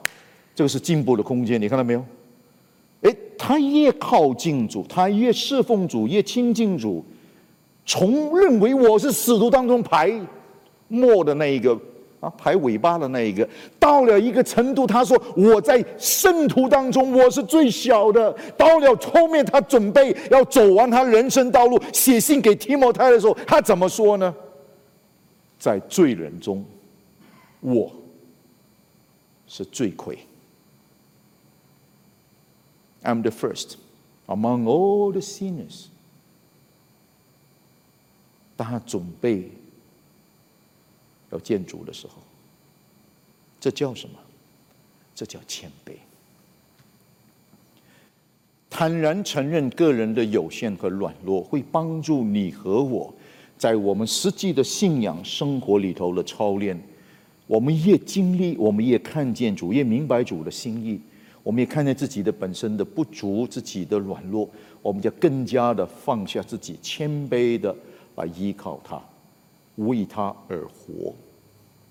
这个是进步的空间，你看到没有？哎，他越靠近主，他越侍奉主，越亲近主，从认为我是使徒当中排末的那一个。啊，排尾巴的那一个，到了一个程度，他说我在圣徒当中我是最小的。到了后面，他准备要走完他人生道路，写信给提摩太的时候，他怎么说呢？在罪人中，我是罪魁。I'm the first among all the sinners。当他准备。要建筑的时候，这叫什么？这叫谦卑，坦然承认个人的有限和软弱，会帮助你和我在我们实际的信仰生活里头的操练。我们越经历，我们越看见主，越明白主的心意，我们也看见自己的本身的不足，自己的软弱，我们就更加的放下自己，谦卑的来依靠他。为他而活，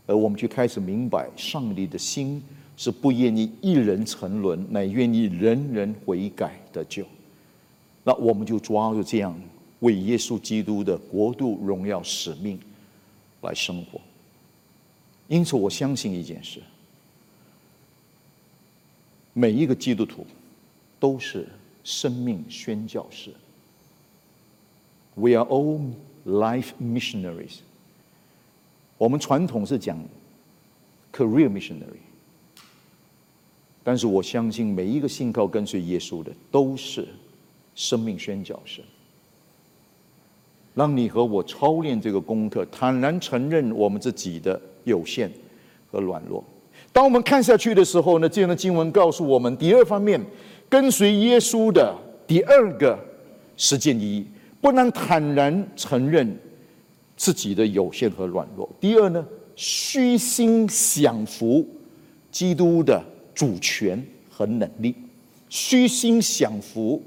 而我们就开始明白，上帝的心是不愿意一人沉沦，乃愿意人人悔改的救。那我们就抓住这样，为耶稣基督的国度荣耀使命来生活。因此，我相信一件事：每一个基督徒都是生命宣教士。We are all life missionaries. 我们传统是讲 career missionary，但是我相信每一个信靠跟随耶稣的都是生命宣教士。让你和我操练这个功课，坦然承认我们自己的有限和软弱。当我们看下去的时候呢，这样的经文告诉我们，第二方面跟随耶稣的第二个实践意义，不能坦然承认。自己的有限和软弱。第二呢，虚心享服基督的主权和能力。虚心享服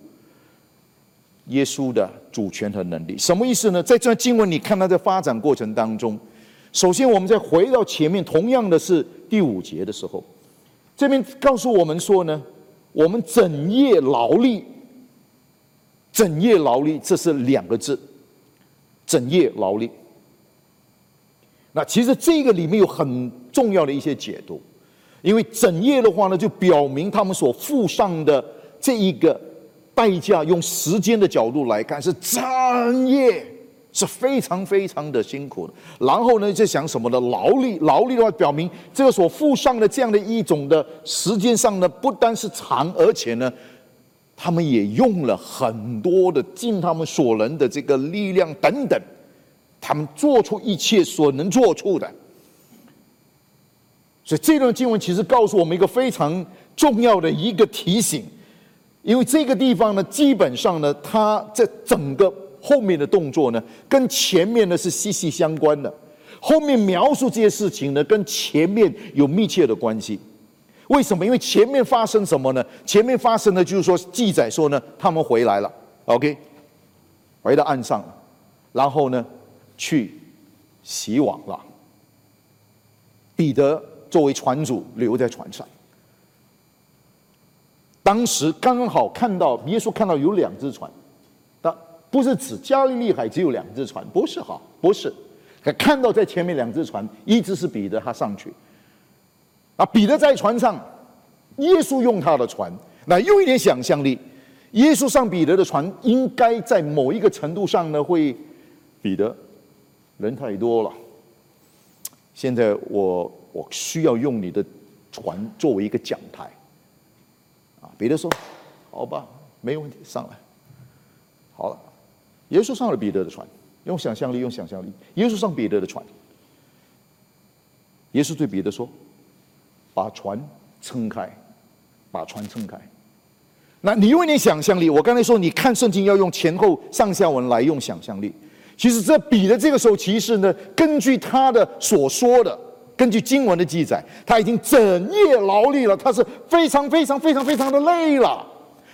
耶稣的主权和能力，什么意思呢？在这经文，你看他在发展过程当中，首先我们再回到前面，同样的是第五节的时候，这边告诉我们说呢，我们整夜劳力，整夜劳力，这是两个字，整夜劳力。那其实这个里面有很重要的一些解读，因为整夜的话呢，就表明他们所付上的这一个代价，用时间的角度来看是整夜是非常非常的辛苦的。然后呢，在想什么的劳力，劳力的话，表明这个所付上的这样的一种的时间上呢，不单是长，而且呢，他们也用了很多的尽他们所能的这个力量等等。他们做出一切所能做出的，所以这段经文其实告诉我们一个非常重要的一个提醒，因为这个地方呢，基本上呢，它这整个后面的动作呢，跟前面呢是息息相关的。后面描述这些事情呢，跟前面有密切的关系。为什么？因为前面发生什么呢？前面发生的就是说，记载说呢，他们回来了，OK，回到岸上，然后呢，去洗网了。彼得作为船主留在船上。当时刚好看到耶稣看到有两只船，但不是指加利利海只有两只船，不是哈，不是。看到在前面两只船，一只是彼得，他上去。啊，彼得在船上，耶稣用他的船，那用一点想象力，耶稣上彼得的船，应该在某一个程度上呢，会彼得人太多了。现在我我需要用你的船作为一个讲台，啊，彼得说，好吧，没有问题，上来。好了，耶稣上了彼得的船，用想象力，用想象力，耶稣上彼得的船，耶稣对彼得说。把船撑开，把船撑开。那你用你想象力。我刚才说，你看圣经要用前后上下文来用想象力。其实这比的这个时候，其实呢，根据他的所说的，根据经文的记载，他已经整夜劳力了，他是非常非常非常非常的累了。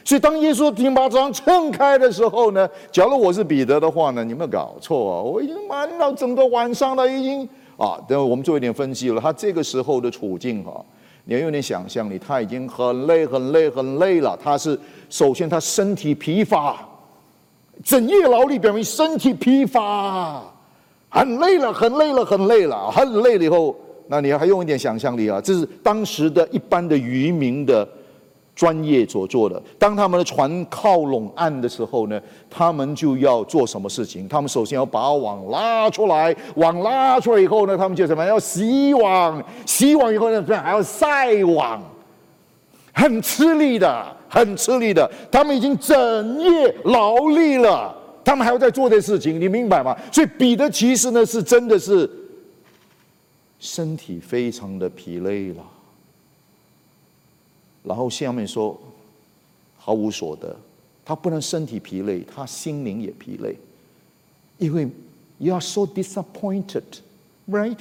所以当耶稣听把船撑开的时候呢，假如我是彼得的话呢，你有没有搞错啊？我已经忙到整个晚上了，已经。啊，等我们做一点分析了。他这个时候的处境哈，你要有点想象力，他已经很累、很累、很累了。他是首先他身体疲乏，整夜劳力表明身体疲乏，很累了、很累了、很累了、很累了。以后，那你还用一点想象力啊？这是当时的一般的渔民的。专业所做的，当他们的船靠拢岸的时候呢，他们就要做什么事情？他们首先要把网拉出来，网拉出来以后呢，他们就什么？要洗网，洗网以后呢，还要晒网，很吃力的，很吃力的。他们已经整夜劳力了，他们还要再做这事情，你明白吗？所以彼得其实呢，是真的是身体非常的疲累了。然后下面说，毫无所得，他不能身体疲累，他心灵也疲累，因为 you are so disappointed，right？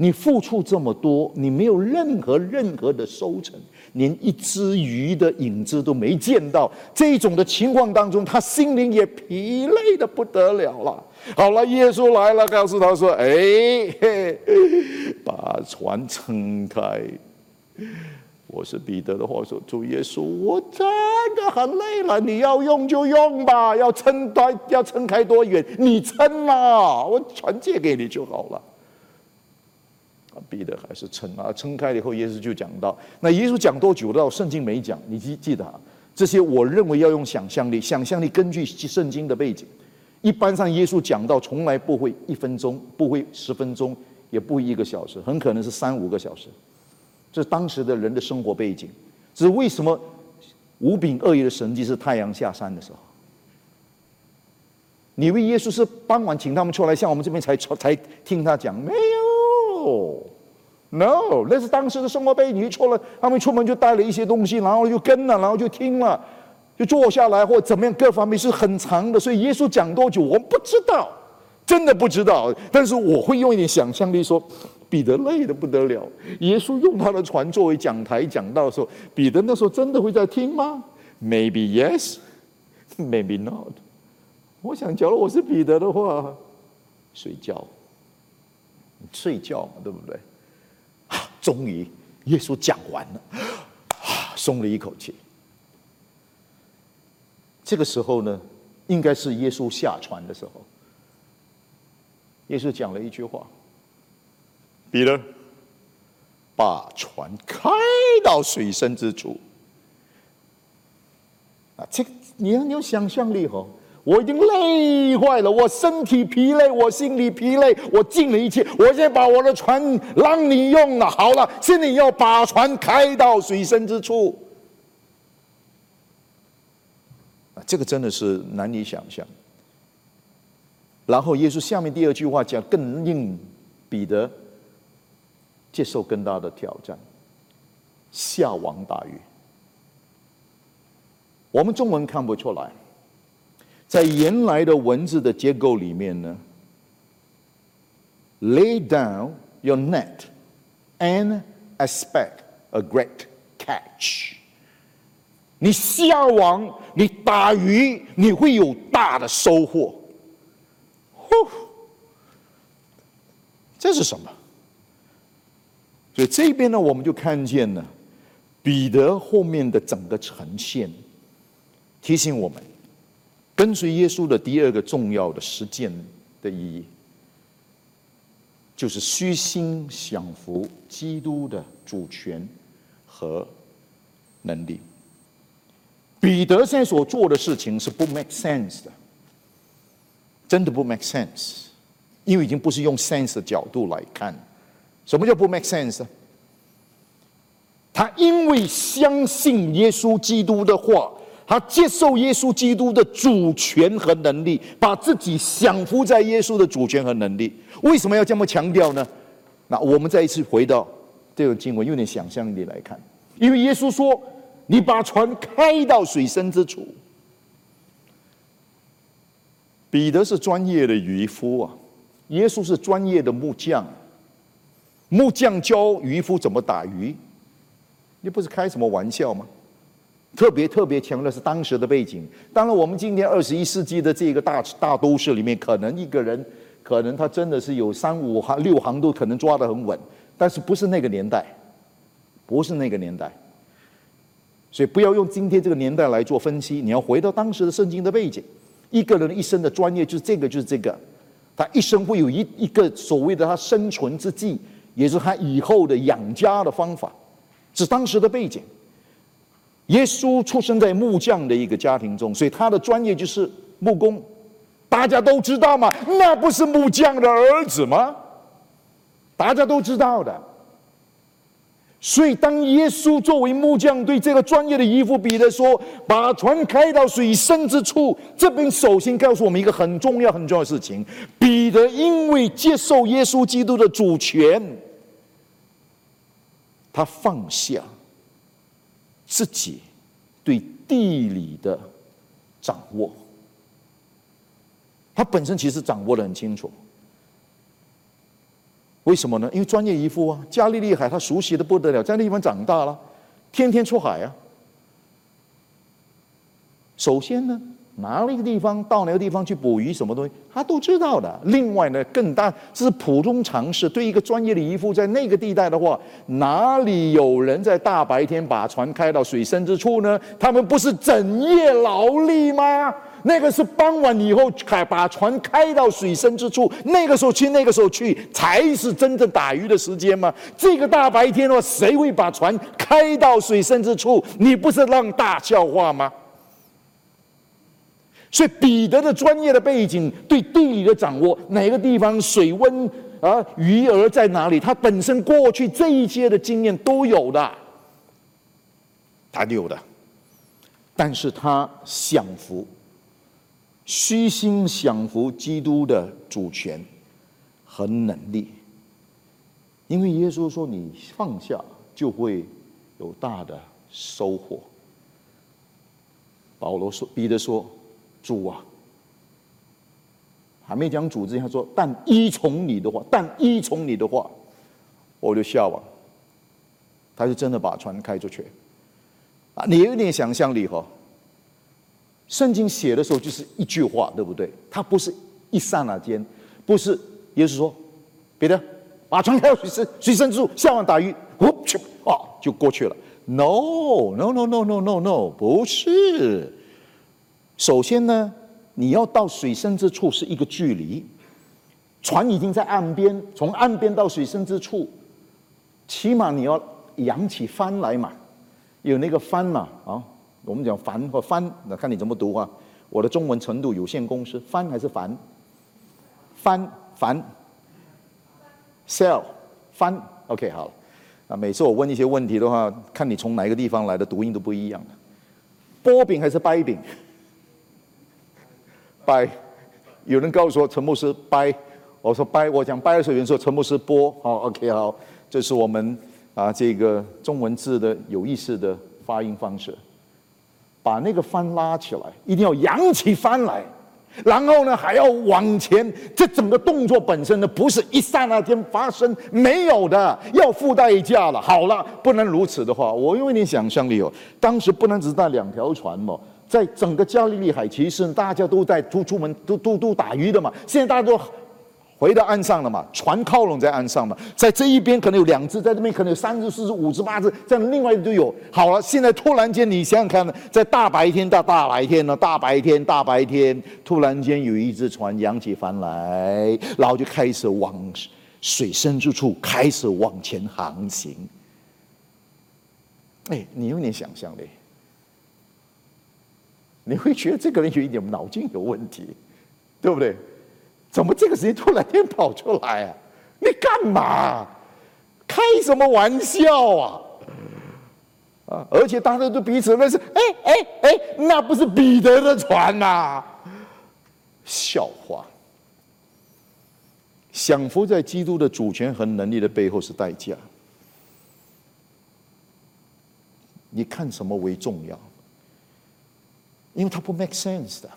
你付出这么多，你没有任何任何的收成，连一只鱼的影子都没见到，这种的情况当中，他心灵也疲累的不得了了。好了，耶稣来了，告诉他说：“哎，把船撑开。”我是彼得的话说：“主耶稣，我真的很累了，你要用就用吧，要撑多要撑开多远，你撑啊，我船借给你就好了。”啊，彼得还是撑啊，撑开了以后，耶稣就讲到：那耶稣讲多久到圣经没讲，你记记得啊？这些我认为要用想象力，想象力根据圣经的背景，一般上耶稣讲到从来不会一分钟，不会十分钟，也不会一个小时，很可能是三五个小时。这是当时的人的生活背景，只是为什么五饼二鱼的神迹是太阳下山的时候？你以为耶稣是傍晚请他们出来，像我们这边才才听他讲？没有，no，那是当时的生活背景。错了，他们出门就带了一些东西，然后就跟了，然后就听了，就坐下来或怎么样，各方面是很长的。所以耶稣讲多久，我们不知道，真的不知道。但是我会用一点想象力说。彼得累得不得了，耶稣用他的船作为讲台讲到的时候，彼得那时候真的会在听吗？Maybe yes, maybe not。我想，假如我是彼得的话，睡觉，睡觉嘛，对不对？啊，终于耶稣讲完了，啊，松了一口气。这个时候呢，应该是耶稣下船的时候，耶稣讲了一句话。彼得，把船开到水深之处。啊，这个你要有想象力哦！我已经累坏了，我身体疲累，我心里疲累，我尽了一切，我现在把我的船让你用了。好了，现在你要把船开到水深之处。这个真的是难以想象。然后耶稣下面第二句话讲更令彼得。接受更大的挑战，下网打鱼。我们中文看不出来，在原来的文字的结构里面呢，lay down your net and expect a great catch。你下网，你打鱼，你会有大的收获。呼，这是什么？所以这边呢，我们就看见了彼得后面的整个呈现。提醒我们，跟随耶稣的第二个重要的实践的意义，就是虚心享福基督的主权和能力。彼得现在所做的事情是不 make sense 的，真的不 make sense，因为已经不是用 sense 的角度来看。什么叫不 make sense？他因为相信耶稣基督的话。他接受耶稣基督的主权和能力，把自己降服在耶稣的主权和能力。为什么要这么强调呢？那我们再一次回到这个经文，用点想象力来看。因为耶稣说：“你把船开到水深之处。”彼得是专业的渔夫啊，耶稣是专业的木匠。木匠教渔夫怎么打鱼，你不是开什么玩笑吗？特别特别强的是当时的背景。当然，我们今天二十一世纪的这个大大都市里面，可能一个人，可能他真的是有三五行、六行都可能抓得很稳。但是不是那个年代，不是那个年代。所以不要用今天这个年代来做分析，你要回到当时的圣经的背景。一个人一生的专业就是这个，就是这个。他一生会有一一个所谓的他生存之计，也是他以后的养家的方法，是当时的背景。耶稣出生在木匠的一个家庭中，所以他的专业就是木工。大家都知道吗？那不是木匠的儿子吗？大家都知道的。所以，当耶稣作为木匠对这个专业的渔夫彼得说：“把船开到水深之处。”这边首先告诉我们一个很重要、很重要的事情：彼得因为接受耶稣基督的主权，他放下。自己对地理的掌握，他本身其实掌握的很清楚。为什么呢？因为专业渔夫啊，加利利海他熟悉的不得了，在那地方长大了，天天出海啊。首先呢。哪一个地方到哪个地方去捕鱼，什么东西他都知道的。另外呢，更大这是普通常识。对一个专业的渔夫，在那个地带的话，哪里有人在大白天把船开到水深之处呢？他们不是整夜劳力吗？那个是傍晚以后开把船开到水深之处，那个时候去，那个时候去才是真正打鱼的时间吗？这个大白天的话，谁会把船开到水深之处？你不是让大笑话吗？所以彼得的专业的背景，对地理的掌握，哪个地方水温啊，鱼儿在哪里，他本身过去这一些的经验都有的，他有的。但是他享福，虚心享福基督的主权和能力，因为耶稣说：“你放下，就会有大的收获。”保罗说：“彼得说。”主啊，还没讲主之前，他说：“但依从你的话，但依从你的话，我就下网。”他就真的把船开出去。啊，你有点想象力哈。圣经写的时候就是一句话，对不对？他不是一刹那间，不是耶稣说：“别的，把船开到水深，水深之处下网打鱼。”呼去啊，就过去了。No，No，No，No，No，No，No，不是。首先呢，你要到水深之处是一个距离，船已经在岸边，从岸边到水深之处，起码你要扬起帆来嘛，有那个帆嘛啊，我们讲帆或帆，那看你怎么读啊。我的中文程度有限公司，帆还是帆？帆帆，sail 帆，OK 好了。啊，每次我问一些问题的话，看你从哪一个地方来的，读音都不一样的。波饼还是掰饼？掰，有人告诉我陈牧师掰，我说掰，我讲掰的时候有人说陈牧师波，好，OK 好，这是我们啊这个中文字的有意思的发音方式。把那个帆拉起来，一定要扬起帆来，然后呢还要往前。这整个动作本身呢，不是一刹那间发生，没有的，要付代价了。好了，不能如此的话，我用一点想象力哦，当时不能只带两条船嘛，在整个加利利海，其实大家都在出出门都都都打鱼的嘛，现在大家都。回到岸上了嘛？船靠拢在岸上嘛，在这一边可能有两只，在这边可能有三只、四只、五只、八只，这样另外都有。好了，现在突然间，你想想看呢，在大白天、大大白天呢，大白天、大白天，突然间有一只船扬起帆来，然后就开始往水深之处开始往前航行。哎，你有点想象力，你会觉得这个人有一点脑筋有问题，对不对？怎么这个时间突然间跑出来啊？你干嘛？开什么玩笑啊？啊！而且大家都彼此认识。哎哎哎，那不是彼得的船呐！笑话。享福在基督的主权和能力的背后是代价。你看什么为重要？因为它不 make sense 的。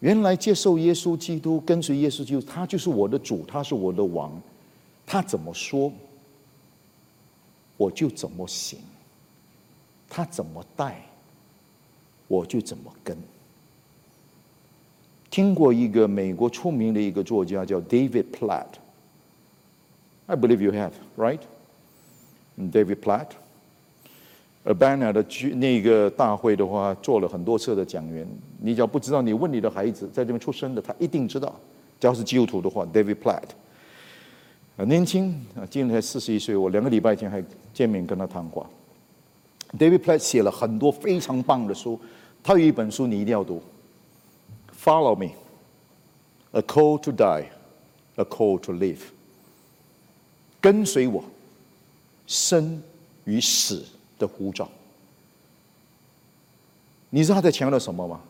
原来接受耶稣基督，跟随耶稣基督，他就是我的主，他是我的王，他怎么说，我就怎么行；他怎么带，我就怎么跟。听过一个美国出名的一个作家叫 David Platt，I believe you have right，David Platt。而 Banner 的聚那个大会的话，做了很多次的讲员。你只要不知道，你问你的孩子在这边出生的，他一定知道。只要是基督徒的话，David Platt，很年轻啊，今年才四十一岁。我两个礼拜前还见面跟他谈话。David Platt 写了很多非常棒的书，他有一本书你一定要读，《Follow Me》，A Call to Die，A Call to Live，跟随我，生与死。的呼召，你知道他在强调什么吗？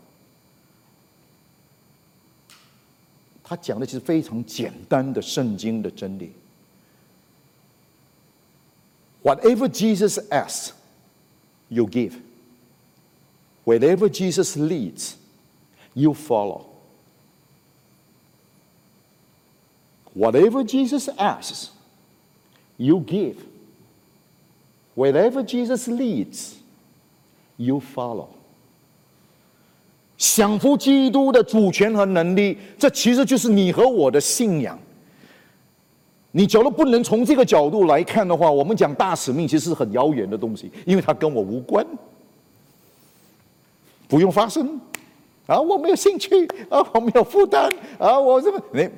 他讲的其实非常简单的圣经的真理。Whatever Jesus asks, you give. Wherever Jesus leads, you follow. Whatever Jesus asks, you give. Wherever Jesus leads, you follow. 享福基督的主权和能力，这其实就是你和我的信仰。你假如不能从这个角度来看的话，我们讲大使命其实是很遥远的东西，因为它跟我无关，不用发生啊，我没有兴趣啊，我没有负担啊，我这么没。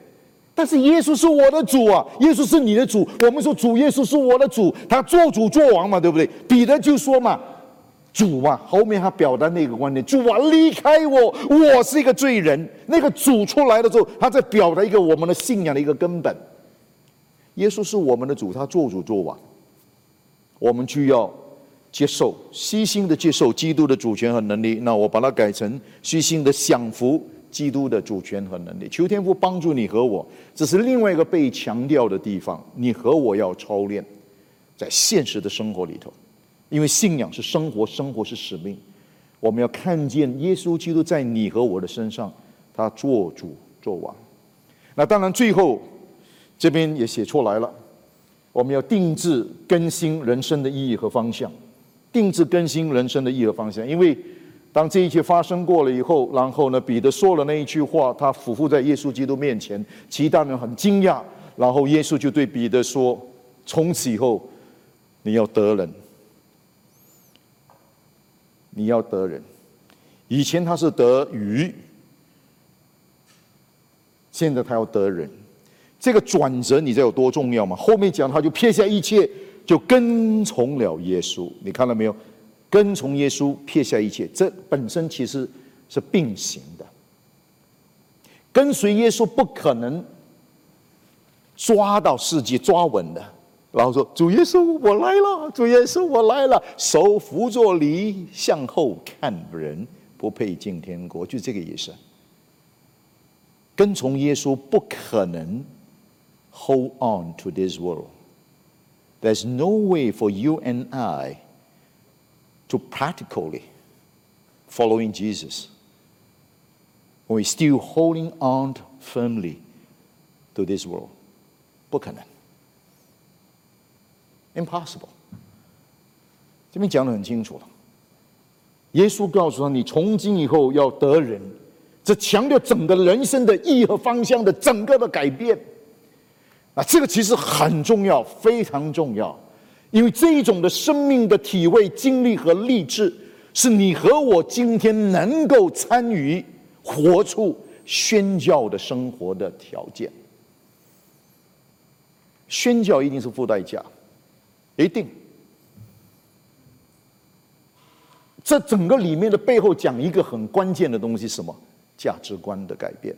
但是耶稣是我的主啊，耶稣是你的主。我们说主耶稣是我的主，他做主做王嘛，对不对？彼得就说嘛，主嘛，后面他表达那个观点，主啊，离开我，我是一个罪人。那个主出来的时候，他在表达一个我们的信仰的一个根本。耶稣是我们的主，他做主做王，我们就要接受，虚心的接受基督的主权和能力。那我把它改成虚心的享福。基督的主权和能力，求天父帮助你和我，这是另外一个被强调的地方。你和我要操练，在现实的生活里头，因为信仰是生活，生活是使命。我们要看见耶稣基督在你和我的身上，他做主做王。那当然，最后这边也写出来了，我们要定制更新人生的意义和方向，定制更新人生的意义和方向，因为。当这一切发生过了以后，然后呢，彼得说了那一句话，他俯伏在耶稣基督面前，其他人很惊讶，然后耶稣就对彼得说：“从此以后，你要得人，你要得人。以前他是得鱼，现在他要得人。这个转折你知道有多重要吗？后面讲他就撇下一切，就跟从了耶稣。你看到没有？”跟从耶稣，撇下一切，这本身其实是并行的。跟随耶稣不可能抓到世界抓稳的，然后说：“主耶稣，我来了！主耶稣，我来了！”手扶着犁，向后看人，不配进天国，就这个意思。跟从耶稣不可能 hold on to this world，there's no way for you and I to practically following Jesus when we still holding on firmly to this world. 不可能，impossible。这边讲的很清楚了。耶稣告诉他：“你从今以后要得人。”这强调整个人生的意义和方向的整个的改变。啊，这个其实很重要，非常重要，因为这一种的生命的体会、经历和励志，是你和我今天能够参与、活出宣教的生活的条件。宣教一定是付代价，一定。这整个里面的背后讲一个很关键的东西，什么？价值观的改变。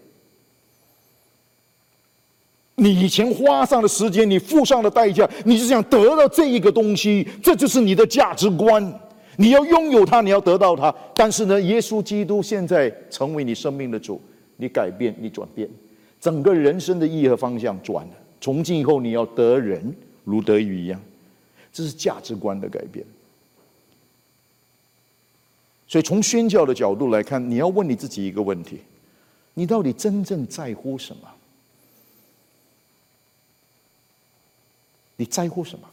你以前花上的时间，你付上的代价，你是想得到这一个东西，这就是你的价值观。你要拥有它，你要得到它。但是呢，耶稣基督现在成为你生命的主，你改变，你转变，整个人生的意义和方向转了。从今以后，你要得人如得鱼一样，这是价值观的改变。所以，从宣教的角度来看，你要问你自己一个问题：你到底真正在乎什么？你在乎什么？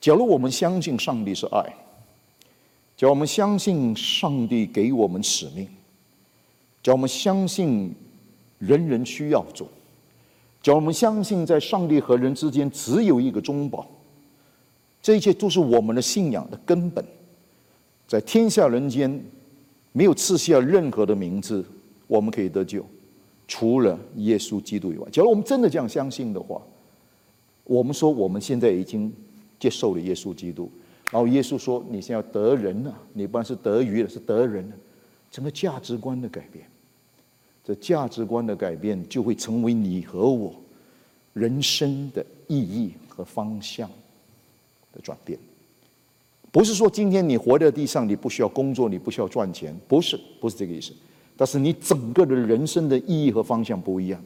假如我们相信上帝是爱，假如我们相信上帝给我们使命，假如我们相信人人需要做，假如我们相信在上帝和人之间只有一个中保。这一切都是我们的信仰的根本，在天下人间没有赐下任何的名字，我们可以得救，除了耶稣基督以外。假如我们真的这样相信的话，我们说我们现在已经接受了耶稣基督，然后耶稣说：“你现在要得人了，你不然是得鱼了，是得人了。”整个价值观的改变，这价值观的改变就会成为你和我人生的意义和方向。的转变，不是说今天你活在地上，你不需要工作，你不需要赚钱，不是，不是这个意思。但是你整个的人生的意义和方向不一样，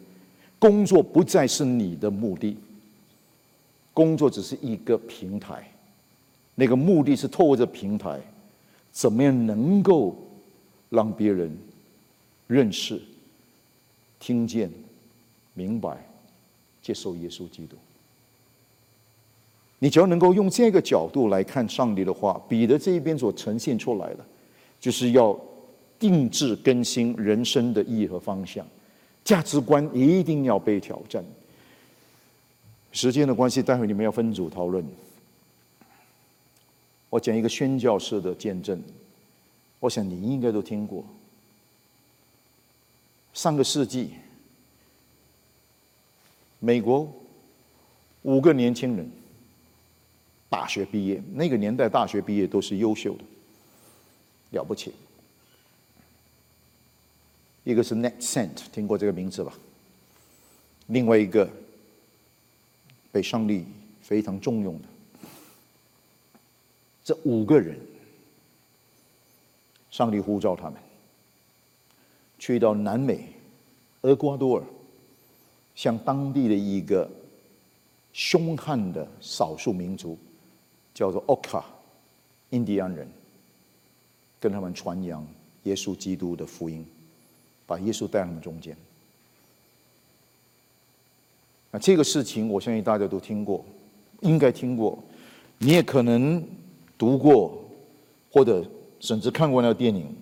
工作不再是你的目的，工作只是一个平台，那个目的是透过这平台，怎么样能够让别人认识、听见、明白、接受耶稣基督。你只要能够用这个角度来看上帝的话，彼得这一边所呈现出来的，就是要定制更新人生的意义和方向，价值观一定要被挑战。时间的关系，待会你们要分组讨论。我讲一个宣教式的见证，我想你应该都听过。上个世纪，美国五个年轻人。大学毕业，那个年代大学毕业都是优秀的，了不起。一个是 Net Sent，听过这个名字吧？另外一个被上帝非常重用的，这五个人，上帝呼召他们去到南美厄瓜多尔，向当地的一个凶悍的少数民族。叫做 Oka，印第安人，跟他们传扬耶稣基督的福音，把耶稣带他们中间。那这个事情，我相信大家都听过，应该听过，你也可能读过，或者甚至看过那个电影。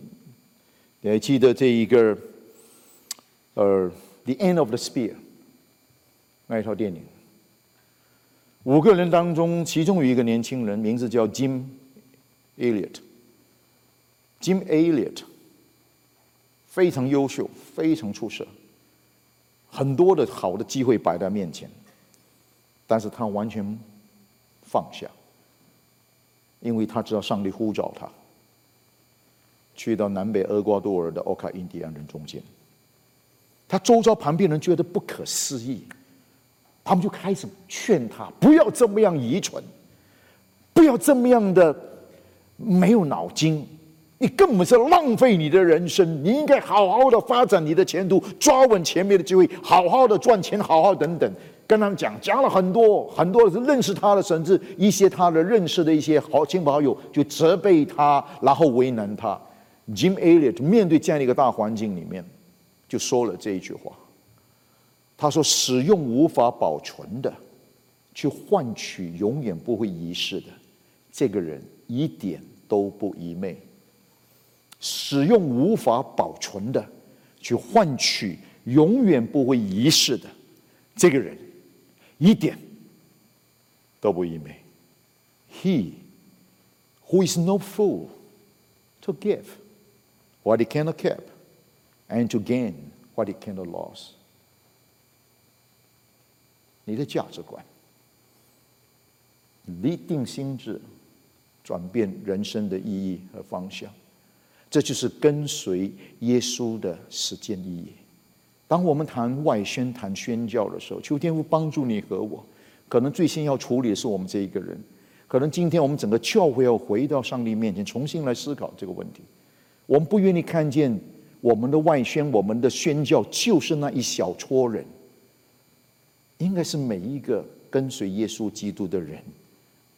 你还记得这一个，呃，《The End of the Spear》那一套电影？五个人当中，其中有一个年轻人，名字叫 Jim Elliot。Jim Elliot 非常优秀，非常出色，很多的好的机会摆在面前，但是他完全放下，因为他知道上帝呼召他去到南北厄瓜多尔的奥卡印第安人中间，他周遭旁边人觉得不可思议。他们就开始劝他不要这么样愚蠢，不要这么样的没有脑筋，你根本是浪费你的人生。你应该好好的发展你的前途，抓稳前面的机会，好好的赚钱，好好等等。跟他们讲，讲了很多很多是认识他的，甚至一些他的认识的一些好亲朋好友就责备他，然后为难他。Jim Elliot 面对这样一个大环境里面，就说了这一句话。他说：“使用无法保存的，去换取永远不会遗失的，这个人一点都不愚昧。使用无法保存的，去换取永远不会遗失的，这个人一点都不愚昧。He who is no fool to give what he cannot keep, and to gain what he cannot lose。”你的价值观，立定心智，转变人生的意义和方向，这就是跟随耶稣的实践意义。当我们谈外宣、谈宣教的时候，求天父帮助你和我。可能最先要处理的是我们这一个人。可能今天我们整个教会要回到上帝面前，重新来思考这个问题。我们不愿意看见我们的外宣、我们的宣教，就是那一小撮人。应该是每一个跟随耶稣基督的人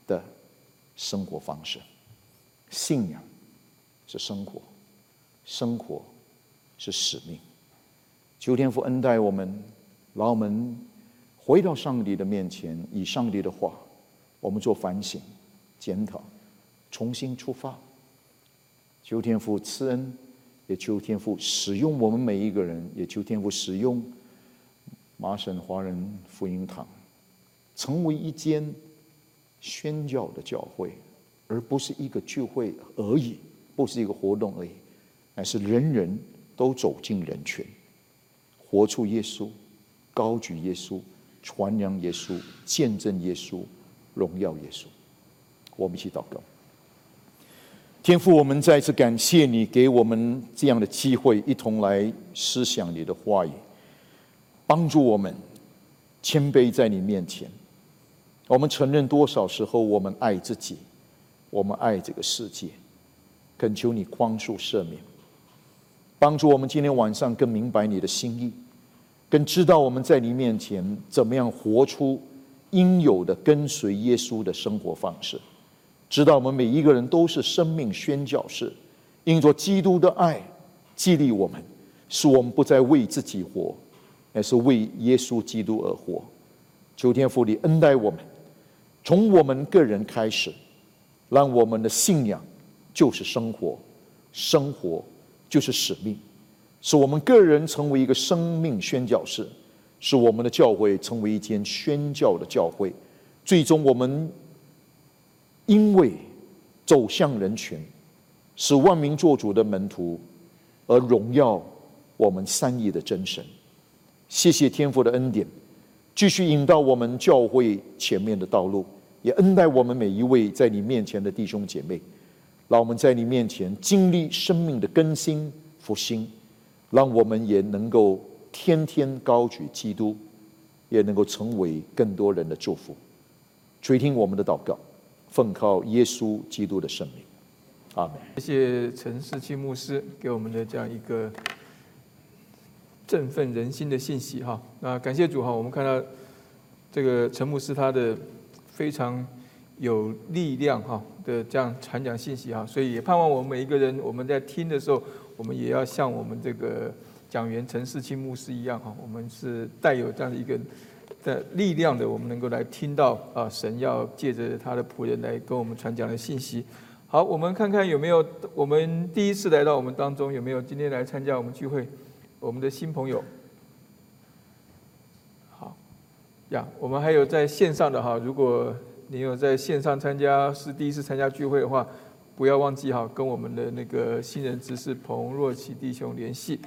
的生活方式。信仰是生活，生活是使命。求天父恩待我们，让我们回到上帝的面前，以上帝的话，我们做反省、检讨，重新出发。求天父赐恩，也求天父使用我们每一个人，也求天父使用。麻省华人福音堂成为一间宣教的教会，而不是一个聚会而已，不是一个活动而已，乃是人人都走进人群，活出耶稣，高举耶稣，传扬耶稣，见证耶稣，荣耀耶稣。我们一起祷告，天父，我们再次感谢你给我们这样的机会，一同来思想你的话语。帮助我们谦卑在你面前，我们承认多少时候我们爱自己，我们爱这个世界，恳求你宽恕赦免，帮助我们今天晚上更明白你的心意，更知道我们在你面前怎么样活出应有的跟随耶稣的生活方式，知道我们每一个人都是生命宣教士，因着基督的爱激励我们，使我们不再为自己活。而是为耶稣基督而活，求天父你恩待我们，从我们个人开始，让我们的信仰就是生活，生活就是使命，使我们个人成为一个生命宣教士，使我们的教会成为一间宣教的教会，最终我们因为走向人群，使万民做主的门徒，而荣耀我们三义的真神。谢谢天父的恩典，继续引导我们教会前面的道路，也恩待我们每一位在你面前的弟兄姐妹，让我们在你面前经历生命的更新复兴，让我们也能够天天高举基督，也能够成为更多人的祝福。垂听我们的祷告，奉靠耶稣基督的圣名，阿门。谢谢陈世清牧师给我们的这样一个。振奋人心的信息哈，那感谢主哈，我们看到这个陈牧师他的非常有力量哈的这样传讲信息哈，所以也盼望我们每一个人我们在听的时候，我们也要像我们这个讲员陈世清牧师一样哈，我们是带有这样的一个的力量的，我们能够来听到啊神要借着他的仆人来跟我们传讲的信息。好，我们看看有没有我们第一次来到我们当中有没有今天来参加我们聚会。我们的新朋友，好呀，我们还有在线上的哈，如果你有在线上参加是第一次参加聚会的话，不要忘记哈，跟我们的那个新人执事彭若琪弟兄联系。